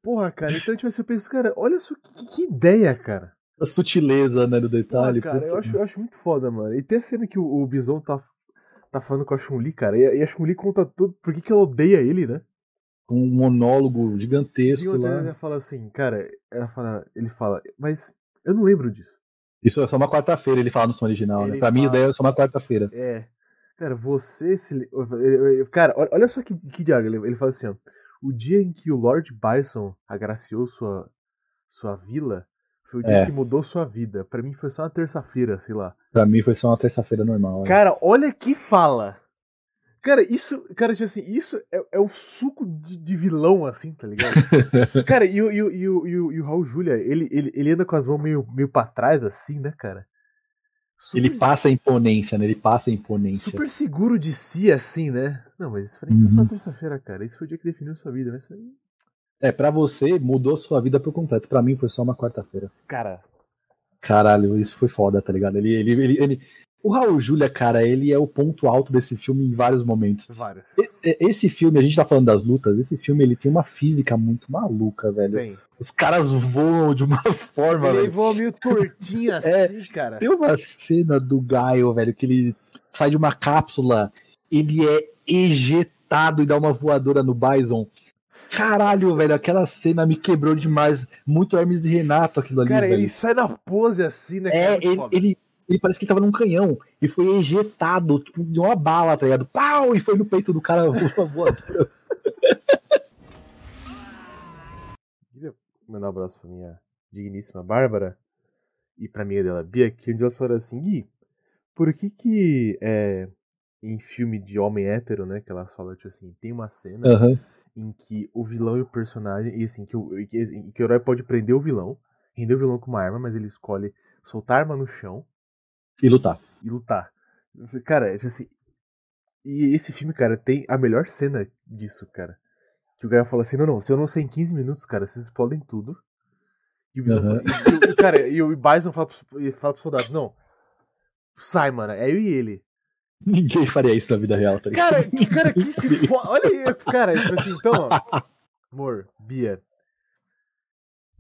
Porra, cara, então tipo assim, eu penso, cara, olha só que, que ideia, cara. A sutileza, né, do detalhe. Porra, cara, eu acho, eu acho muito foda, mano. E tem a cena que o, o Bison tá, tá falando com a Chun-Li, cara, e, a- e a Chun-Li conta tudo por que que ela odeia ele, né? Com um monólogo gigantesco Sim, lá. ela fala assim, cara, ela fala, ele fala, mas eu não lembro disso. Isso é só uma quarta-feira, ele fala no som original, Ele né? Pra mim, isso fala- daí é só uma quarta-feira. É. Cara, você se. Cara, olha só que, que diálogo. Ele, ele fala assim, ó. O dia em que o Lord Bison agraciou sua, sua vila foi o dia É. que mudou sua vida. Pra mim foi só uma terça-feira, sei lá. Pra mim foi só uma terça-feira normal. né? Cara, olha que fala. Cara, isso. Cara, tipo assim, isso é, é o suco de, de vilão, assim, tá ligado? <laughs> cara, e, o- e, o- e, o- e, o- e o Raul Julia, ele, ele, ele anda com as mãos meio, meio pra trás, assim, né, cara? Super- Ele passa a imponência, né? Ele passa a imponência. Super seguro de si, assim, né? Não, mas isso foi só Uhum. terça-feira, cara. Isso foi o dia que definiu sua vida, mas isso aí. É, pra você, mudou sua vida por completo. Pra mim foi só uma quarta-feira. Cara, Caralho, isso foi foda, tá ligado? Ele, ele, ele, ele- O Raul Júlia, cara, ele é o ponto alto desse filme em vários momentos. Várias. E- Esse filme, a gente tá falando das lutas, esse filme ele tem uma física muito maluca, velho. Tem. Os caras voam de uma <laughs> forma, Ele velho. voa meio tortinho <laughs> É. assim, cara. Tem uma cena do Gaio, velho, que ele sai de uma cápsula, ele é ejetado e dá uma voadora no Bison. Caralho, velho, aquela cena me quebrou demais. Muito Hermes e Renato aquilo ali, Cara, velho. ele sai na pose assim, né? É, ele, foda. ele, ele parece que tava num canhão e foi ejetado, tipo, de uma bala, tá ligado? Pau! E foi no peito do cara <laughs> voador. Queria mandar um abraço pra minha digníssima Bárbara e pra minha dela, Bia, que um dia elas falaram assim, Gui, por que que é, em filme de homem hétero, né, que elas falam, tipo assim, tem uma cena Aham. em que o vilão e o personagem, e assim, que o, que, que o herói pode prender o vilão, render o vilão com uma arma, mas ele escolhe soltar a arma no chão E lutar. e lutar. Cara, tipo assim. E esse filme, cara, tem a melhor cena disso, cara. Que o cara fala assim: não, não, se eu não sei em 15 minutos, cara, vocês explodem tudo. E o, Aham. e, o- cara, e o Bison fala pros, e fala pros soldados: não, sai, mano, é eu e ele. Ninguém faria isso na vida real, tá ligado? Cara, que, <laughs> cara, que, que fo- Olha aí, cara, tipo assim, então, ó. <laughs> Amor, Bia.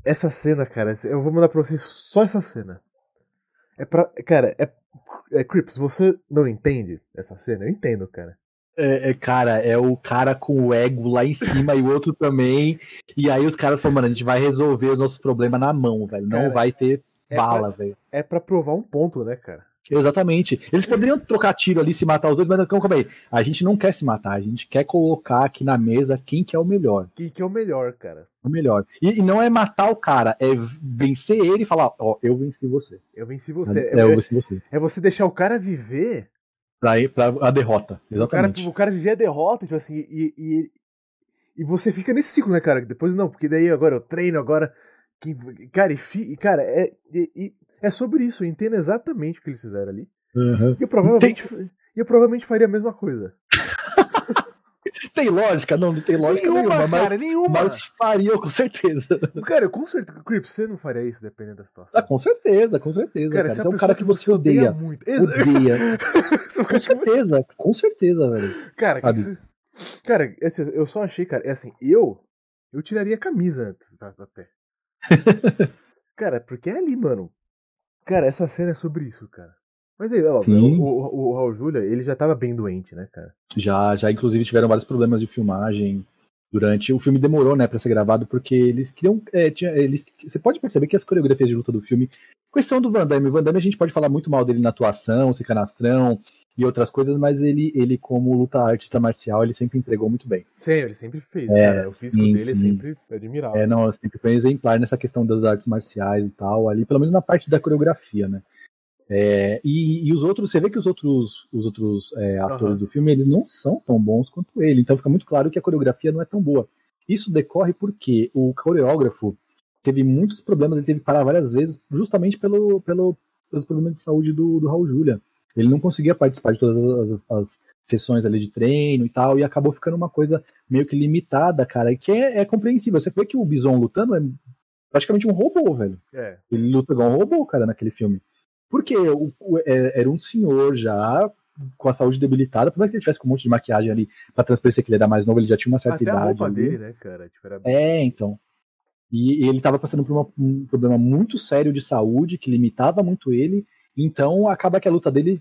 Essa cena, cara, eu vou mandar pra vocês só essa cena. É pra. Cara, é. É, Crips, você não entende essa cena? Eu entendo, cara. É, é, cara, é o cara com o ego lá em cima e o outro também. E aí os caras falam, mano, a gente vai resolver os nossos problemas na mão, velho. Não Cara, vai ter é bala, velho. É pra provar um ponto, né, cara? Exatamente. Eles poderiam trocar tiro ali, se matar os dois, mas calma aí. A gente não quer se matar, a gente quer colocar aqui na mesa quem que é o melhor. Que, que é o melhor, cara. O melhor. E, e não é matar o cara, é vencer ele e falar, ó, eu venci você. Eu venci você. É, eu É, venci você. é você deixar o cara viver. Pra, ir pra a derrota. O cara, Exatamente. o cara viver a derrota, tipo assim, e, e, e você fica nesse ciclo, né, cara? Depois não, porque daí agora eu treino, agora. Que, cara, e, fi- e, cara, é, e- e é sobre isso. Eu entendo exatamente o que eles fizeram ali. Uhum. E eu provavelmente, e eu provavelmente faria a mesma coisa. <laughs> Tem lógica? Não, não tem lógica nenhuma, mas, cara, nenhuma. mas faria com certeza. Cara, eu com certeza. Crips, você não faria isso dependendo da situação. Ah, com certeza, com certeza. Cara, se Você a é um cara que você odeia. muito. Odeia. É <laughs> um Com cara que- certeza, com certeza, velho. Cara, que que você- cara, eu só achei, cara, é assim, eu eu tiraria a camisa tá, até. <laughs> cara, porque é ali, mano. Cara, essa cena é sobre isso, cara. Mas aí, ó, Sim. o, o, o Raul Júlia, ele já tava bem doente, né, cara? Já, já inclusive tiveram vários problemas de filmagem durante. O filme demorou, né, pra ser gravado, porque eles queriam. é, tinha- eles, você pode perceber que as coreografias de luta do filme. Questão do Van Damme. O Van Damme a gente pode falar muito mal dele na atuação, ser canastrão e outras coisas, mas ele, ele como luta artista marcial, ele sempre entregou muito bem. Sim, ele sempre fez, É, cara. O físico sim, dele é sim. sempre admirável. É, não, sempre foi exemplar nessa questão das artes marciais e tal, ali, pelo menos na parte da coreografia, né? É, e, e os outros, você vê que os outros, os outros é, atores Aham. do filme, eles não são tão bons quanto ele, então fica muito claro que a coreografia não é tão boa. Isso decorre porque o coreógrafo teve muitos problemas, ele teve que parar várias vezes, justamente pelo, pelo, pelos problemas de saúde do, do Raul Julia. Ele não conseguia participar de todas as, as- as sessões ali de treino e tal, e acabou ficando uma coisa meio que limitada, cara, e que é, é compreensível. Você vê que o Bison lutando é praticamente um robô, velho. É. Ele luta igual um robô, cara, naquele filme. Porque o, o- é- era um senhor já com a saúde debilitada, por mais que ele tivesse com um monte de maquiagem ali pra transparecer que ele era mais novo, ele já tinha uma certa Até a idade. roupa ali. dele, né, cara? Tipo, era... É, então. E, e ele estava passando por uma- um problema muito sério de saúde que limitava muito ele. Então acaba que a luta dele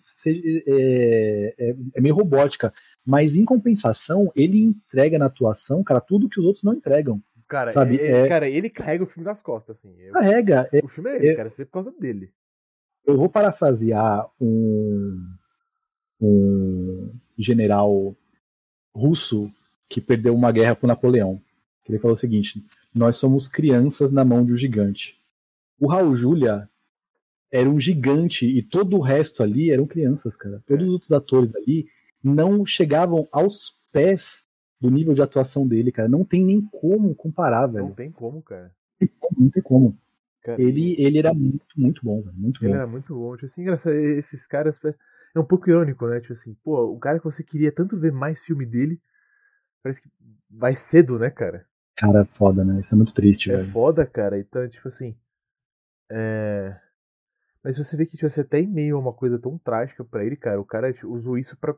é, é- é meio robótica. Mas em compensação, ele entrega na atuação, cara, tudo que os outros não entregam. Cara, sabe, é- é- é- cara, ele carrega o filme nas costas, assim. Carrega. é- o filme é ele, é- cara. Vê por causa dele. eu vou parafrasear um, um general russo que perdeu uma guerra com Napoleão. Ele falou o seguinte: Nós somos crianças na mão de um gigante. O Raul Julia era um gigante e todo o resto ali eram crianças, cara. Todos os outros atores ali não chegavam aos pés do nível de atuação dele, cara. Não tem nem como comparar, velho. Não tem como, cara. Não tem como. Cara, Ele, ele era muito, muito bom, velho. Muito Ele bom. era muito bom. Tipo assim, engraçado, esses caras. É um pouco irônico, né? Tipo assim, pô, o cara que você queria tanto ver mais filme dele, parece que vai cedo, né, cara? Cara, foda, né? Isso é muito triste, É velho. foda, cara. Então, tipo assim. É. Mas você vê que, tipo, até em meio a uma coisa tão trágica pra ele, cara, o cara tipo, usou isso pra.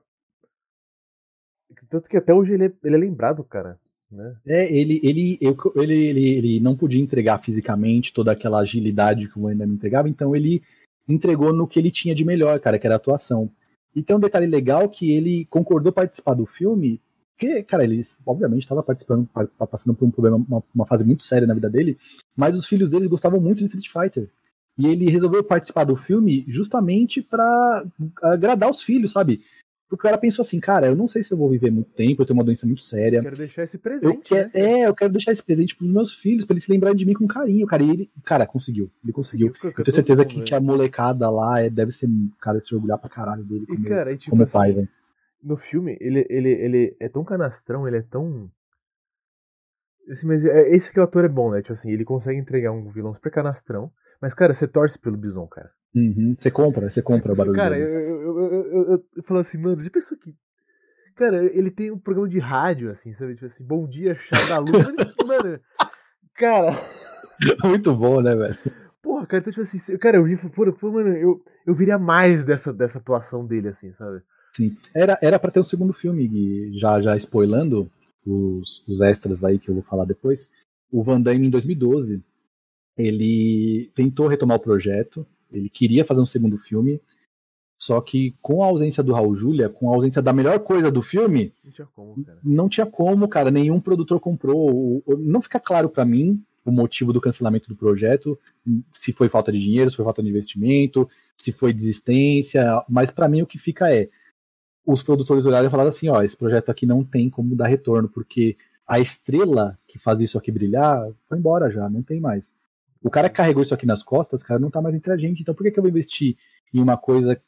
Tanto que até hoje ele é, ele é lembrado, cara. Né? É, ele, ele, eu, ele, ele, ele não podia entregar fisicamente toda aquela agilidade que o Van Damme entregava, então ele entregou no que ele tinha de melhor, cara, que era a atuação. E tem um detalhe legal que ele concordou participar do filme, porque, cara, ele obviamente estava participando, passando por um problema, uma, uma, fase muito séria na vida dele, mas os filhos dele gostavam muito de Street Fighter. E ele resolveu participar do filme justamente para agradar os filhos, sabe? Porque o cara pensou assim, cara, eu não sei se eu vou viver muito tempo, eu tenho uma doença muito séria. Eu quero deixar esse presente. Eu quero, né? É, eu quero deixar esse presente pros meus filhos, para eles se lembrarem de mim com carinho, cara. E ele, cara, conseguiu. Ele conseguiu. Eu, eu tenho certeza que, que, a molecada lá é, deve ser, cara, se orgulhar pra caralho dele como, e, cara, e, tipo, como assim, pai, velho. No filme, ele, ele, ele é tão canastrão, ele é tão. Assim, mas é, esse que o ator é bom, né? Tipo assim, ele consegue entregar um vilão super canastrão. Mas, cara, você torce pelo Bison, cara. Uhum. Você compra, você compra você, o barulho. Cara, eu, eu, eu, eu, eu falo assim, mano, já pensou que Cara, ele tem um programa de rádio, assim, sabe? Tipo assim, bom dia, chá da luz. <laughs> mano, cara. Muito bom, né, velho? Porra, cara, então, tipo assim, cara, eu vi, pô, mano, eu, eu viria mais dessa, dessa atuação dele, assim, sabe? Sim. Era, era pra ter um segundo filme, Gui, já, já spoilando os, os extras aí que eu vou falar depois. O Van Damme, em 2012, ele tentou retomar o projeto, ele queria fazer um segundo filme, só que com a ausência do Raul Júlia, com a ausência da melhor coisa do filme, não tinha como, cara. Não tinha como, cara. Nenhum produtor comprou. Não fica claro para mim o motivo do cancelamento do projeto, se foi falta de dinheiro, se foi falta de investimento, se foi desistência, mas para mim o que fica é os produtores olharam e falaram assim, ó, esse projeto aqui não tem como dar retorno, porque a estrela que faz isso aqui brilhar foi embora já, não tem mais. O cara que carregou isso aqui nas costas, cara, não tá mais entre a gente, então por que, que eu vou investir em uma coisa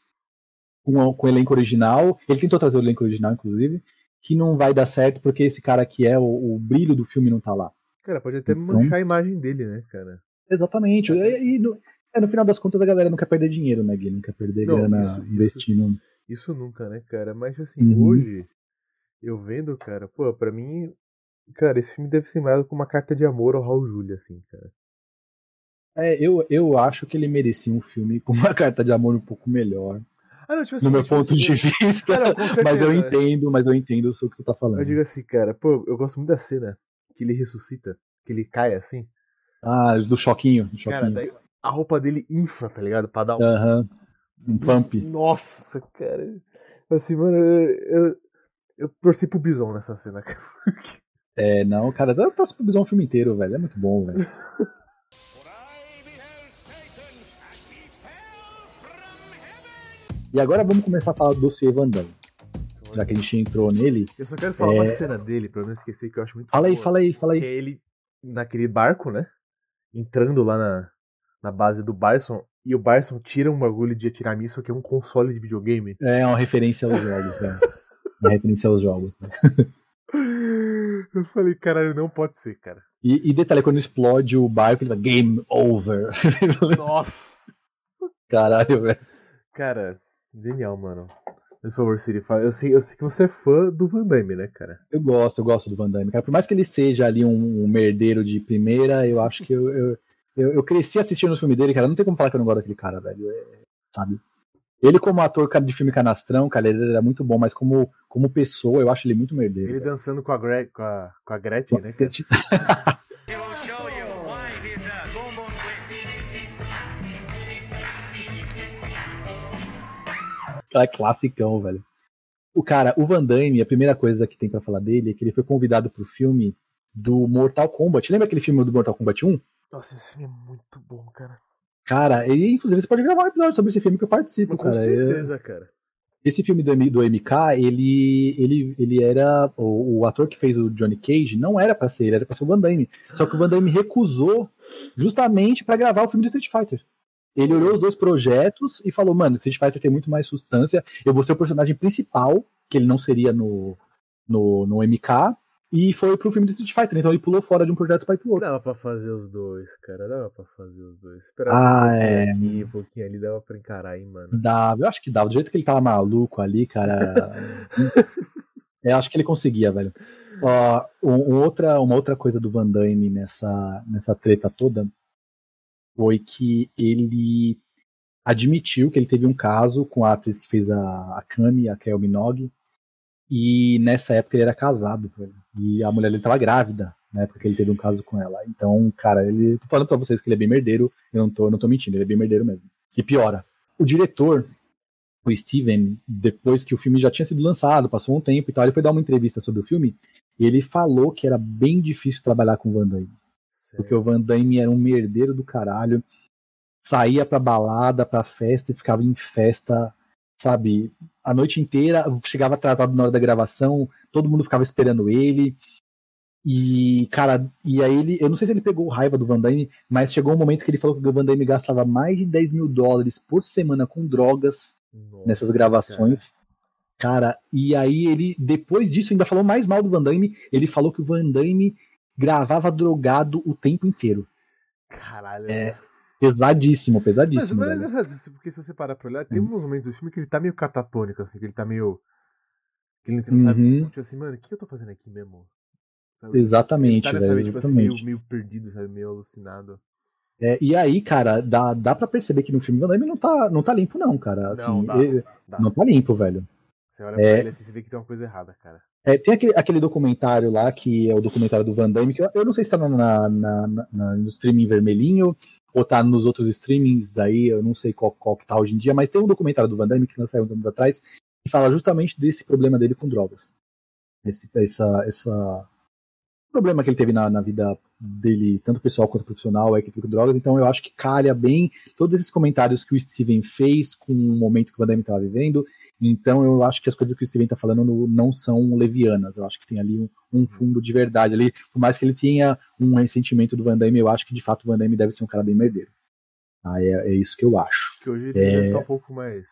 com, com o elenco original. Ele tentou trazer o elenco original, inclusive, que não vai dar certo porque esse cara que é o, o brilho do filme não tá lá. Cara, pode até então, manchar a imagem dele, né, cara? Exatamente. E, e no, é, no final das contas a galera não quer perder dinheiro, né, Gui? Não quer perder não, grana isso, investindo. Isso, isso, nunca, né, cara? Mas assim, uhum. hoje, eu vendo, cara, pô, pra mim, cara, esse filme deve ser mais com uma carta de amor ao Raul Júlia, assim, cara. É, eu, eu acho que ele merecia um filme com uma <laughs> carta de amor um pouco melhor. Ah, não, tipo assim, no meu tipo ponto assim, de vista. Cara, <laughs> mas eu entendo, mas eu entendo o que você tá falando. Eu digo assim, cara, pô, eu gosto muito da cena que ele ressuscita, que ele cai assim. Ah, do choquinho. Do choquinho. Cara, daí a roupa dele infla, tá ligado? Pra dar um. Um pump. Nossa, cara. Assim, mano, eu, eu, eu torci pro Bison nessa cena, <laughs> cara. É, não, cara, eu torci pro Bison o filme inteiro, velho. É muito bom, velho. E agora vamos começar a falar do dossiê Van Damme. Já que a gente entrou nele. Eu só quero falar é... uma cena dele, pra não esquecer, que eu acho muito Fala boa, aí, fala aí, fala aí. Que é ele naquele barco, né? Entrando lá na, na base do Barson. E o Barson tira um bagulho de atirar nisso que é um console de videogame. É, uma referência aos jogos, né? uma referência aos jogos. Né? <laughs> Eu falei, caralho, não pode ser, cara. E, e detalhe, quando explode o barco, ele fala, game over. <laughs> Nossa! Caralho, velho. Cara, Genial, mano. Por favor, Siri, fala. Eu sei, eu sei que você é fã do Van Damme, né, cara? Eu gosto, eu gosto do Van Damme, cara. Por mais que ele seja ali um, um merdeiro de primeira, eu acho que eu, eu, eu, eu cresci assistindo os filmes dele, cara. Não tem como falar que eu não gosto daquele cara, velho. É, sabe? Ele, como ator de filme canastrão, cara, ele era muito bom, mas como, como pessoa, eu acho ele muito merdeiro. Ele velho. dançando com a, Gre com a, com a Gretchen, né? Cara, <laughs> classicão, velho. O cara, o Van Damme, a primeira coisa que tem para falar dele é que ele foi convidado pro filme do Mortal Kombat. Lembra aquele filme do Mortal Kombat 1? Nossa, esse filme é muito bom, cara. Cara, e inclusive você pode gravar um episódio sobre esse filme que eu participo, com cara. Com certeza, eu... cara. Esse filme do, do MK, ele, ele, ele era. O, o, ator que fez o Johnny Cage não era para ser, ele era pra ser o Van Damme. Só que o Van Damme recusou justamente para gravar o filme do Street Fighter. Ele olhou os dois projetos e falou: Mano, Street Fighter tem muito mais substância. Eu vou ser o personagem principal, que ele não seria no, no, no MK. E foi pro filme de Street Fighter, então ele pulou fora de um projeto pra ir pro outro. Dava pra fazer os dois, cara, dava pra fazer os dois. Esperava ah, um é. Aqui, um pouquinho ali, dava pra encarar aí, mano. Dava, eu acho que dava. Do jeito que ele tava maluco ali, cara. <laughs> eu acho que ele conseguia, velho. Ó, um, outra, uma outra coisa do Van Damme nessa, nessa treta toda foi que ele admitiu que ele teve um caso com a atriz que fez a, a Kami, a Kel Minogue, e nessa época ele era casado. E a mulher dele tava grávida na época que ele teve um caso com ela. Então, cara, ele. Tô falando pra vocês que ele é bem merdeiro, eu não tô, não tô mentindo, ele é bem merdeiro mesmo. E piora. O diretor, o Steven, depois que o filme já tinha sido lançado, passou um tempo e tal, ele foi dar uma entrevista sobre o filme e ele falou que era bem difícil trabalhar com o Van Damme. Porque o Van Damme era um merdeiro do caralho. Saía pra balada, pra festa e ficava em festa, sabe, a noite inteira. Chegava atrasado na hora da gravação, todo mundo ficava esperando ele. E, cara, e aí ele, eu não sei se ele pegou raiva do Van Damme, mas chegou um momento que ele falou que o Van Damme gastava mais de 10 mil dólares por semana com drogas Nossa, nessas gravações. Cara. e aí ele, depois disso, ainda falou mais mal do Van Damme. Ele falou que o Van Damme gravava drogado o tempo inteiro. Caralho. É, Pesadíssimo, Mas, pesadíssimo. mas é velho. engraçado, porque se você parar pra olhar, tem uns momentos do filme que ele tá meio catatônico, assim, que ele tá meio. Que ele não sabe. Uhum. Tipo assim, mano, o que eu tô fazendo aqui mesmo? Sabe? Ele Exatamente, tá nessa velho, tipo assim, exatamente. meio, meio perdido, sabe? Meio alucinado. É, e aí, cara, dá, dá pra perceber que no filme Van Damme não tá, não tá limpo, não, cara. Assim, não, dá, ele- dá. não tá limpo, velho. Você olha É. pra ele assim, você vê que tem uma coisa errada, cara. É, tem aquele, aquele documentário lá, que é o documentário do Van Damme, que eu, eu não sei se tá na, na- na- na- no streaming vermelhinho ou tá nos outros streamings daí, eu não sei qual, qual que tá hoje em dia, mas tem um documentário do Van Damme que saiu uns anos atrás que fala justamente desse problema dele com drogas. Esse, essa, essa problema que ele teve na, na vida dele, tanto pessoal quanto profissional, é que com drogas, então eu acho que calha bem todos esses comentários que o Steven fez com o momento que o Van Damme estava vivendo, então eu acho que as coisas que o Steven tá falando no- não são levianas. Eu acho que tem ali um, um fundo de verdade ali. Por mais que ele tenha um ressentimento do Van Damme, eu acho que de fato o Van Damme deve ser um cara bem merdeiro. Ah, é, é isso que eu acho. Porque hoje ele É. já tá um pouco mais.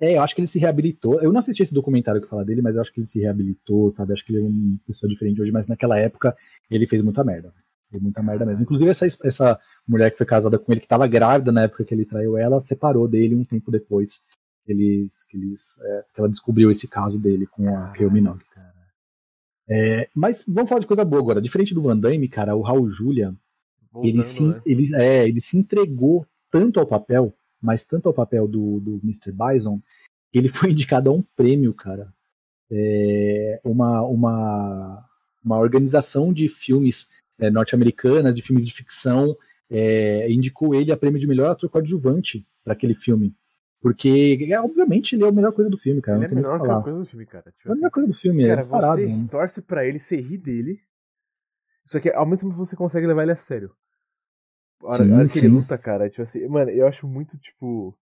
É, eu acho que ele se reabilitou. Eu não assisti esse documentário que fala dele, mas eu acho que ele se reabilitou, sabe? Acho que ele é uma pessoa diferente hoje, mas naquela época ele fez muita merda. Fez muita merda mesmo. Inclusive, essa, essa mulher que foi casada com ele, que estava grávida na época que ele traiu ela, separou dele um tempo depois que eles, que eles é, que ela descobriu esse caso dele com a Rio Minogue. É, mas vamos falar de coisa boa agora. Diferente do Van Damme, cara, o Raul Julia, ele Voltando, se, né? ele, é, ele se entregou tanto ao papel, mas tanto ao papel do, do Mr. Bison, que ele <laughs> foi indicado a um prêmio, cara. É, uma, uma, uma organização de filmes é, norte-americana, de filmes de ficção, é, indicou ele a prêmio de melhor ator coadjuvante para aquele filme. Porque, é, obviamente, ele é a melhor coisa do filme, cara. Ele é melhor a falar. coisa do filme, cara. Tipo É a assim, melhor coisa do filme, cara, é disparado, você né? torce pra ele, você ri dele. Só que ao mesmo tempo você consegue levar ele a sério. A hora, Sim, a hora que ele luta, cara, tipo assim, mano, eu acho muito, tipo.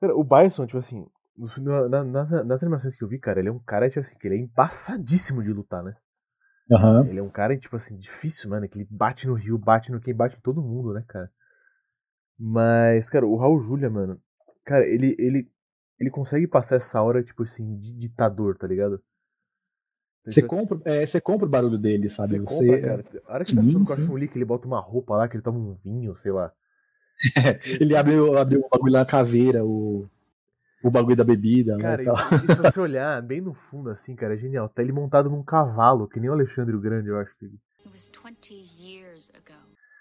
Cara, o Bison, tipo assim, no na- na- nas, nas animações que eu vi, cara, ele é um cara, tipo assim, que ele é embaçadíssimo de lutar, né? Aham. Ele é um cara, tipo assim, difícil, mano, que ele bate no Rio, bate no quem bate em todo mundo, né, cara? Mas, cara, o Raul Julia, mano, cara, ele, ele, ele consegue passar essa hora, tipo assim, de ditador, tá ligado? Você compra, é, você compra o barulho dele, sabe? Você Você, compra, cara. A hora que tá Sim, falando com a que ele bota uma roupa lá, que ele toma um vinho, sei lá. <laughs> Ele abre, o- abre o bagulho lá na caveira, o, o bagulho da bebida. Cara, lá e, e tal. e se você <laughs> olhar bem no fundo, assim, cara, é genial. Tá ele montado num cavalo, que nem o Alexandre o Grande, eu acho. que- It was 20 years ago.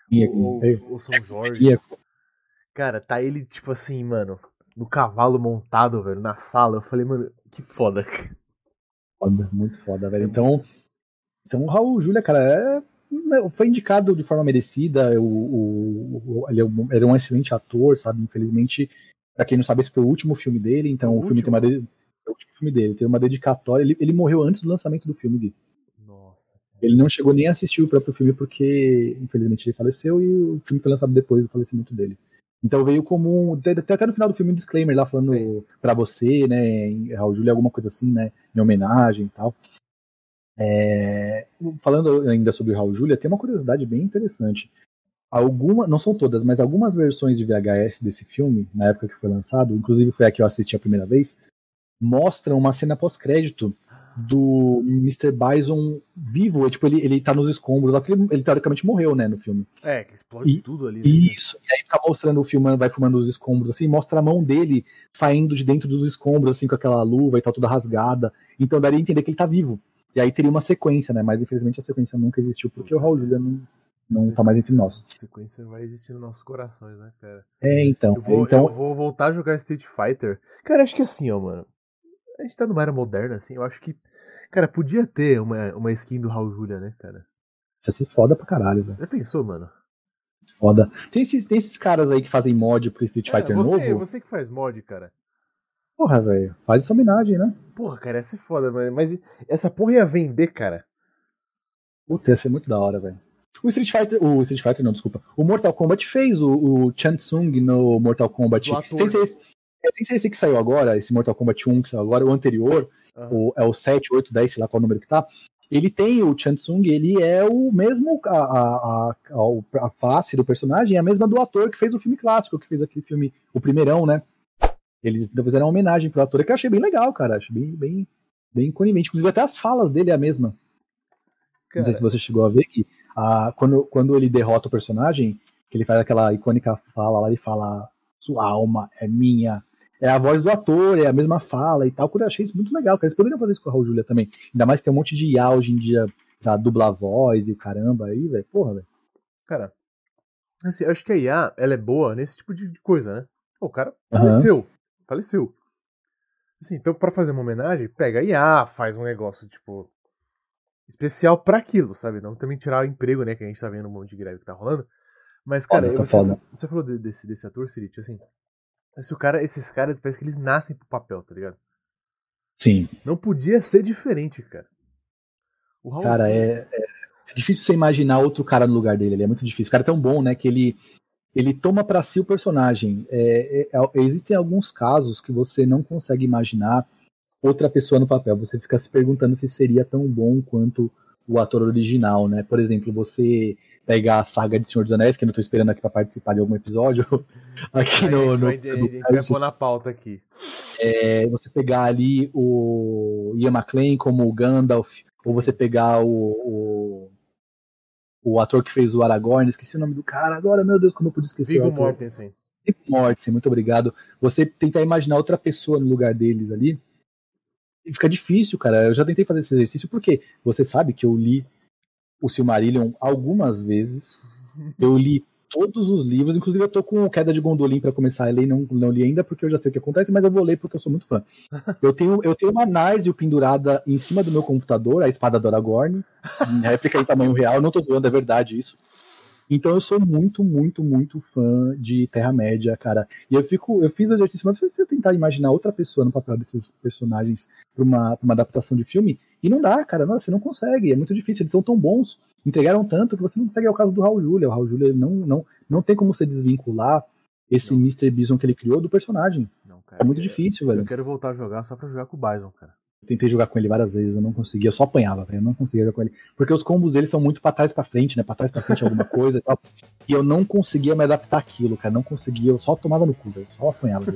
Tinha Ou, aqui. ou São Jorge. Tinha- Cara, tá ele, tipo assim, mano, no cavalo montado, velho, na sala. Eu falei, mano, que foda. Foda, muito foda, velho. Então, então o Raul Júlia, cara, é- meu, foi indicado de forma merecida. O, o- o- ele é um, era um excelente ator, sabe? Infelizmente, pra quem não sabe, esse foi o último filme dele. Então, O o, filme tem uma. de- é o último filme dele. Tem uma dedicatória. Ele, ele morreu antes do lançamento do filme. Gui. Nossa. Ele não chegou nem a assistir o próprio filme porque, infelizmente, ele faleceu e o filme foi lançado depois do falecimento dele. Então veio como um. Até, até no final do filme um disclaimer lá falando Sim. pra você, né? Raul Júlia, alguma coisa assim, né? Em homenagem e tal. É, falando ainda sobre o Raul Júlia, tem uma curiosidade bem interessante. Alguma, não são todas, mas algumas versões de VHS desse filme, na época que foi lançado, inclusive foi a que eu assisti a primeira vez, mostram uma cena pós-crédito do Mr. Bison vivo. É, tipo, ele, ele tá nos escombros, lá, ele, ele teoricamente morreu, né, no filme. É, que explode E- tudo ali. né? Isso, e aí tá mostrando o filme, vai filmando os escombros, assim, mostra a mão dele saindo de dentro dos escombros, assim, com aquela luva e tal, toda rasgada. Então daria a entender que ele tá vivo. E aí teria uma sequência, né? Mas infelizmente a sequência nunca existiu, porque o Raul Julia não, não tá mais entre nós. A sequência vai existir nos nossos corações, né, cara? É, então. Eu vou, então eu vou voltar a jogar Street Fighter. Cara, acho que assim, ó, mano. A gente tá numa era moderna, assim, eu acho que. Cara, podia ter uma, uma skin do Raul Julia, né, cara? isso ia ser foda pra caralho, velho. Já pensou, mano? Foda. Tem esses, tem esses caras aí que fazem mod pro Street É, Fighter você, novo. você que faz mod, cara. Porra, velho. Faz essa homenagem, né? Porra, cara, essa é foda, mas, mas essa porra ia vender, cara. Puta, ia ser muito da hora, velho. O Street Fighter. O Street Fighter, não, desculpa. O Mortal Kombat fez o, o Chan Tsung no Mortal Kombat. Sem ser, esse, esse que saiu agora, esse Mortal Kombat 1 que saiu agora, o anterior, o, é o 7, 8, 10, sei lá qual número que tá. Ele tem o Chan Tsung, ele é o mesmo. A, a, a, a face do personagem é a mesma do ator que fez o filme clássico, que fez aquele filme, o primeirão, né? Eles fizeram uma homenagem pro ator, que eu achei bem legal, cara. Achei bem, bem, bem conivente. Inclusive, até as falas dele é a mesma. Não Cara, sei se você chegou a ver que ah, quando, quando ele derrota o personagem, que ele faz aquela icônica fala lá, ele fala: Sua alma é minha. É a voz do ator, é a mesma fala e tal. Quando eu achei isso muito legal, cara. Eles poderiam fazer isso com a Raul Julia também. Ainda mais que tem um monte de IA hoje em dia pra dublar voz e caramba aí, velho. Porra, velho. cara. Assim, eu acho que a IA, ela é boa nesse tipo de coisa, né? Pô, o cara faleceu. Faleceu. Assim, então pra fazer uma homenagem, pega a IA, faz um negócio, tipo, especial pra aquilo, sabe? Não também tirar o emprego, né? Que a gente tá vendo um monte de greve que tá rolando. Mas, cara, Foda, tá você, você falou de- desse, desse ator, Sirit, assim. Esse cara, esses caras, parece que eles nascem pro papel, tá ligado? Sim. Não podia ser diferente, cara. O Raul Cara, é, é, é difícil você imaginar outro cara no lugar dele. Ele é muito difícil. O cara é tão bom, né? Que ele, ele toma pra si o personagem. É, é, é, existem alguns casos que você não consegue imaginar outra pessoa no papel. Você fica se perguntando se seria tão bom quanto o ator original, né? Por exemplo, você pegar a saga de Senhor dos Anéis, que eu não tô esperando aqui pra participar de algum episódio, <laughs> aqui a, no, gente no, vai, a no gente vai pôr na pauta aqui. é, você pegar ali o Ian McLean como o Gandalf, ou você pegar o, o, o ator que fez o Aragorn, esqueci o nome do cara agora, meu Deus, como eu pude esquecer o Viggo ator. Mortensen. Viggo Mortensen, muito obrigado. Você tentar imaginar outra pessoa no lugar deles ali, fica difícil, cara. Eu já tentei fazer esse exercício porque você sabe que eu li o Silmarillion algumas vezes. Eu li todos os livros, inclusive eu tô com Queda de Gondolin para começar a ler, não, não li ainda porque eu já sei o que acontece, mas eu vou ler porque eu sou muito fã. Eu tenho, eu tenho uma Narsil pendurada em cima do meu computador, a espada do Aragorn, em réplica em tamanho real, não tô zoando, é verdade isso. Então eu sou muito, muito, muito fã de Terra-média, cara. E eu fico, eu fiz o exercício, mas você tentar imaginar outra pessoa no papel desses personagens pra uma, pra uma adaptação de filme, e não dá, cara, não, você não consegue, é muito difícil, eles são tão bons, entregaram tanto que você não consegue, é o caso do Raul Julia. O Raul Julia não, não, não tem como você desvincular esse Mr. Bison que ele criou do personagem. Não, cara, É muito difícil, velho. Eu quero voltar a jogar só pra jogar com o Bison, cara. Tentei jogar com ele várias vezes, eu não conseguia, eu só apanhava, eu não conseguia jogar com ele. Porque os combos dele são muito pra trás pra frente, né? Pra trás pra frente alguma coisa e tal. E eu não conseguia me adaptar àquilo, cara, não conseguia, eu só tomava no cu, velho, só apanhava.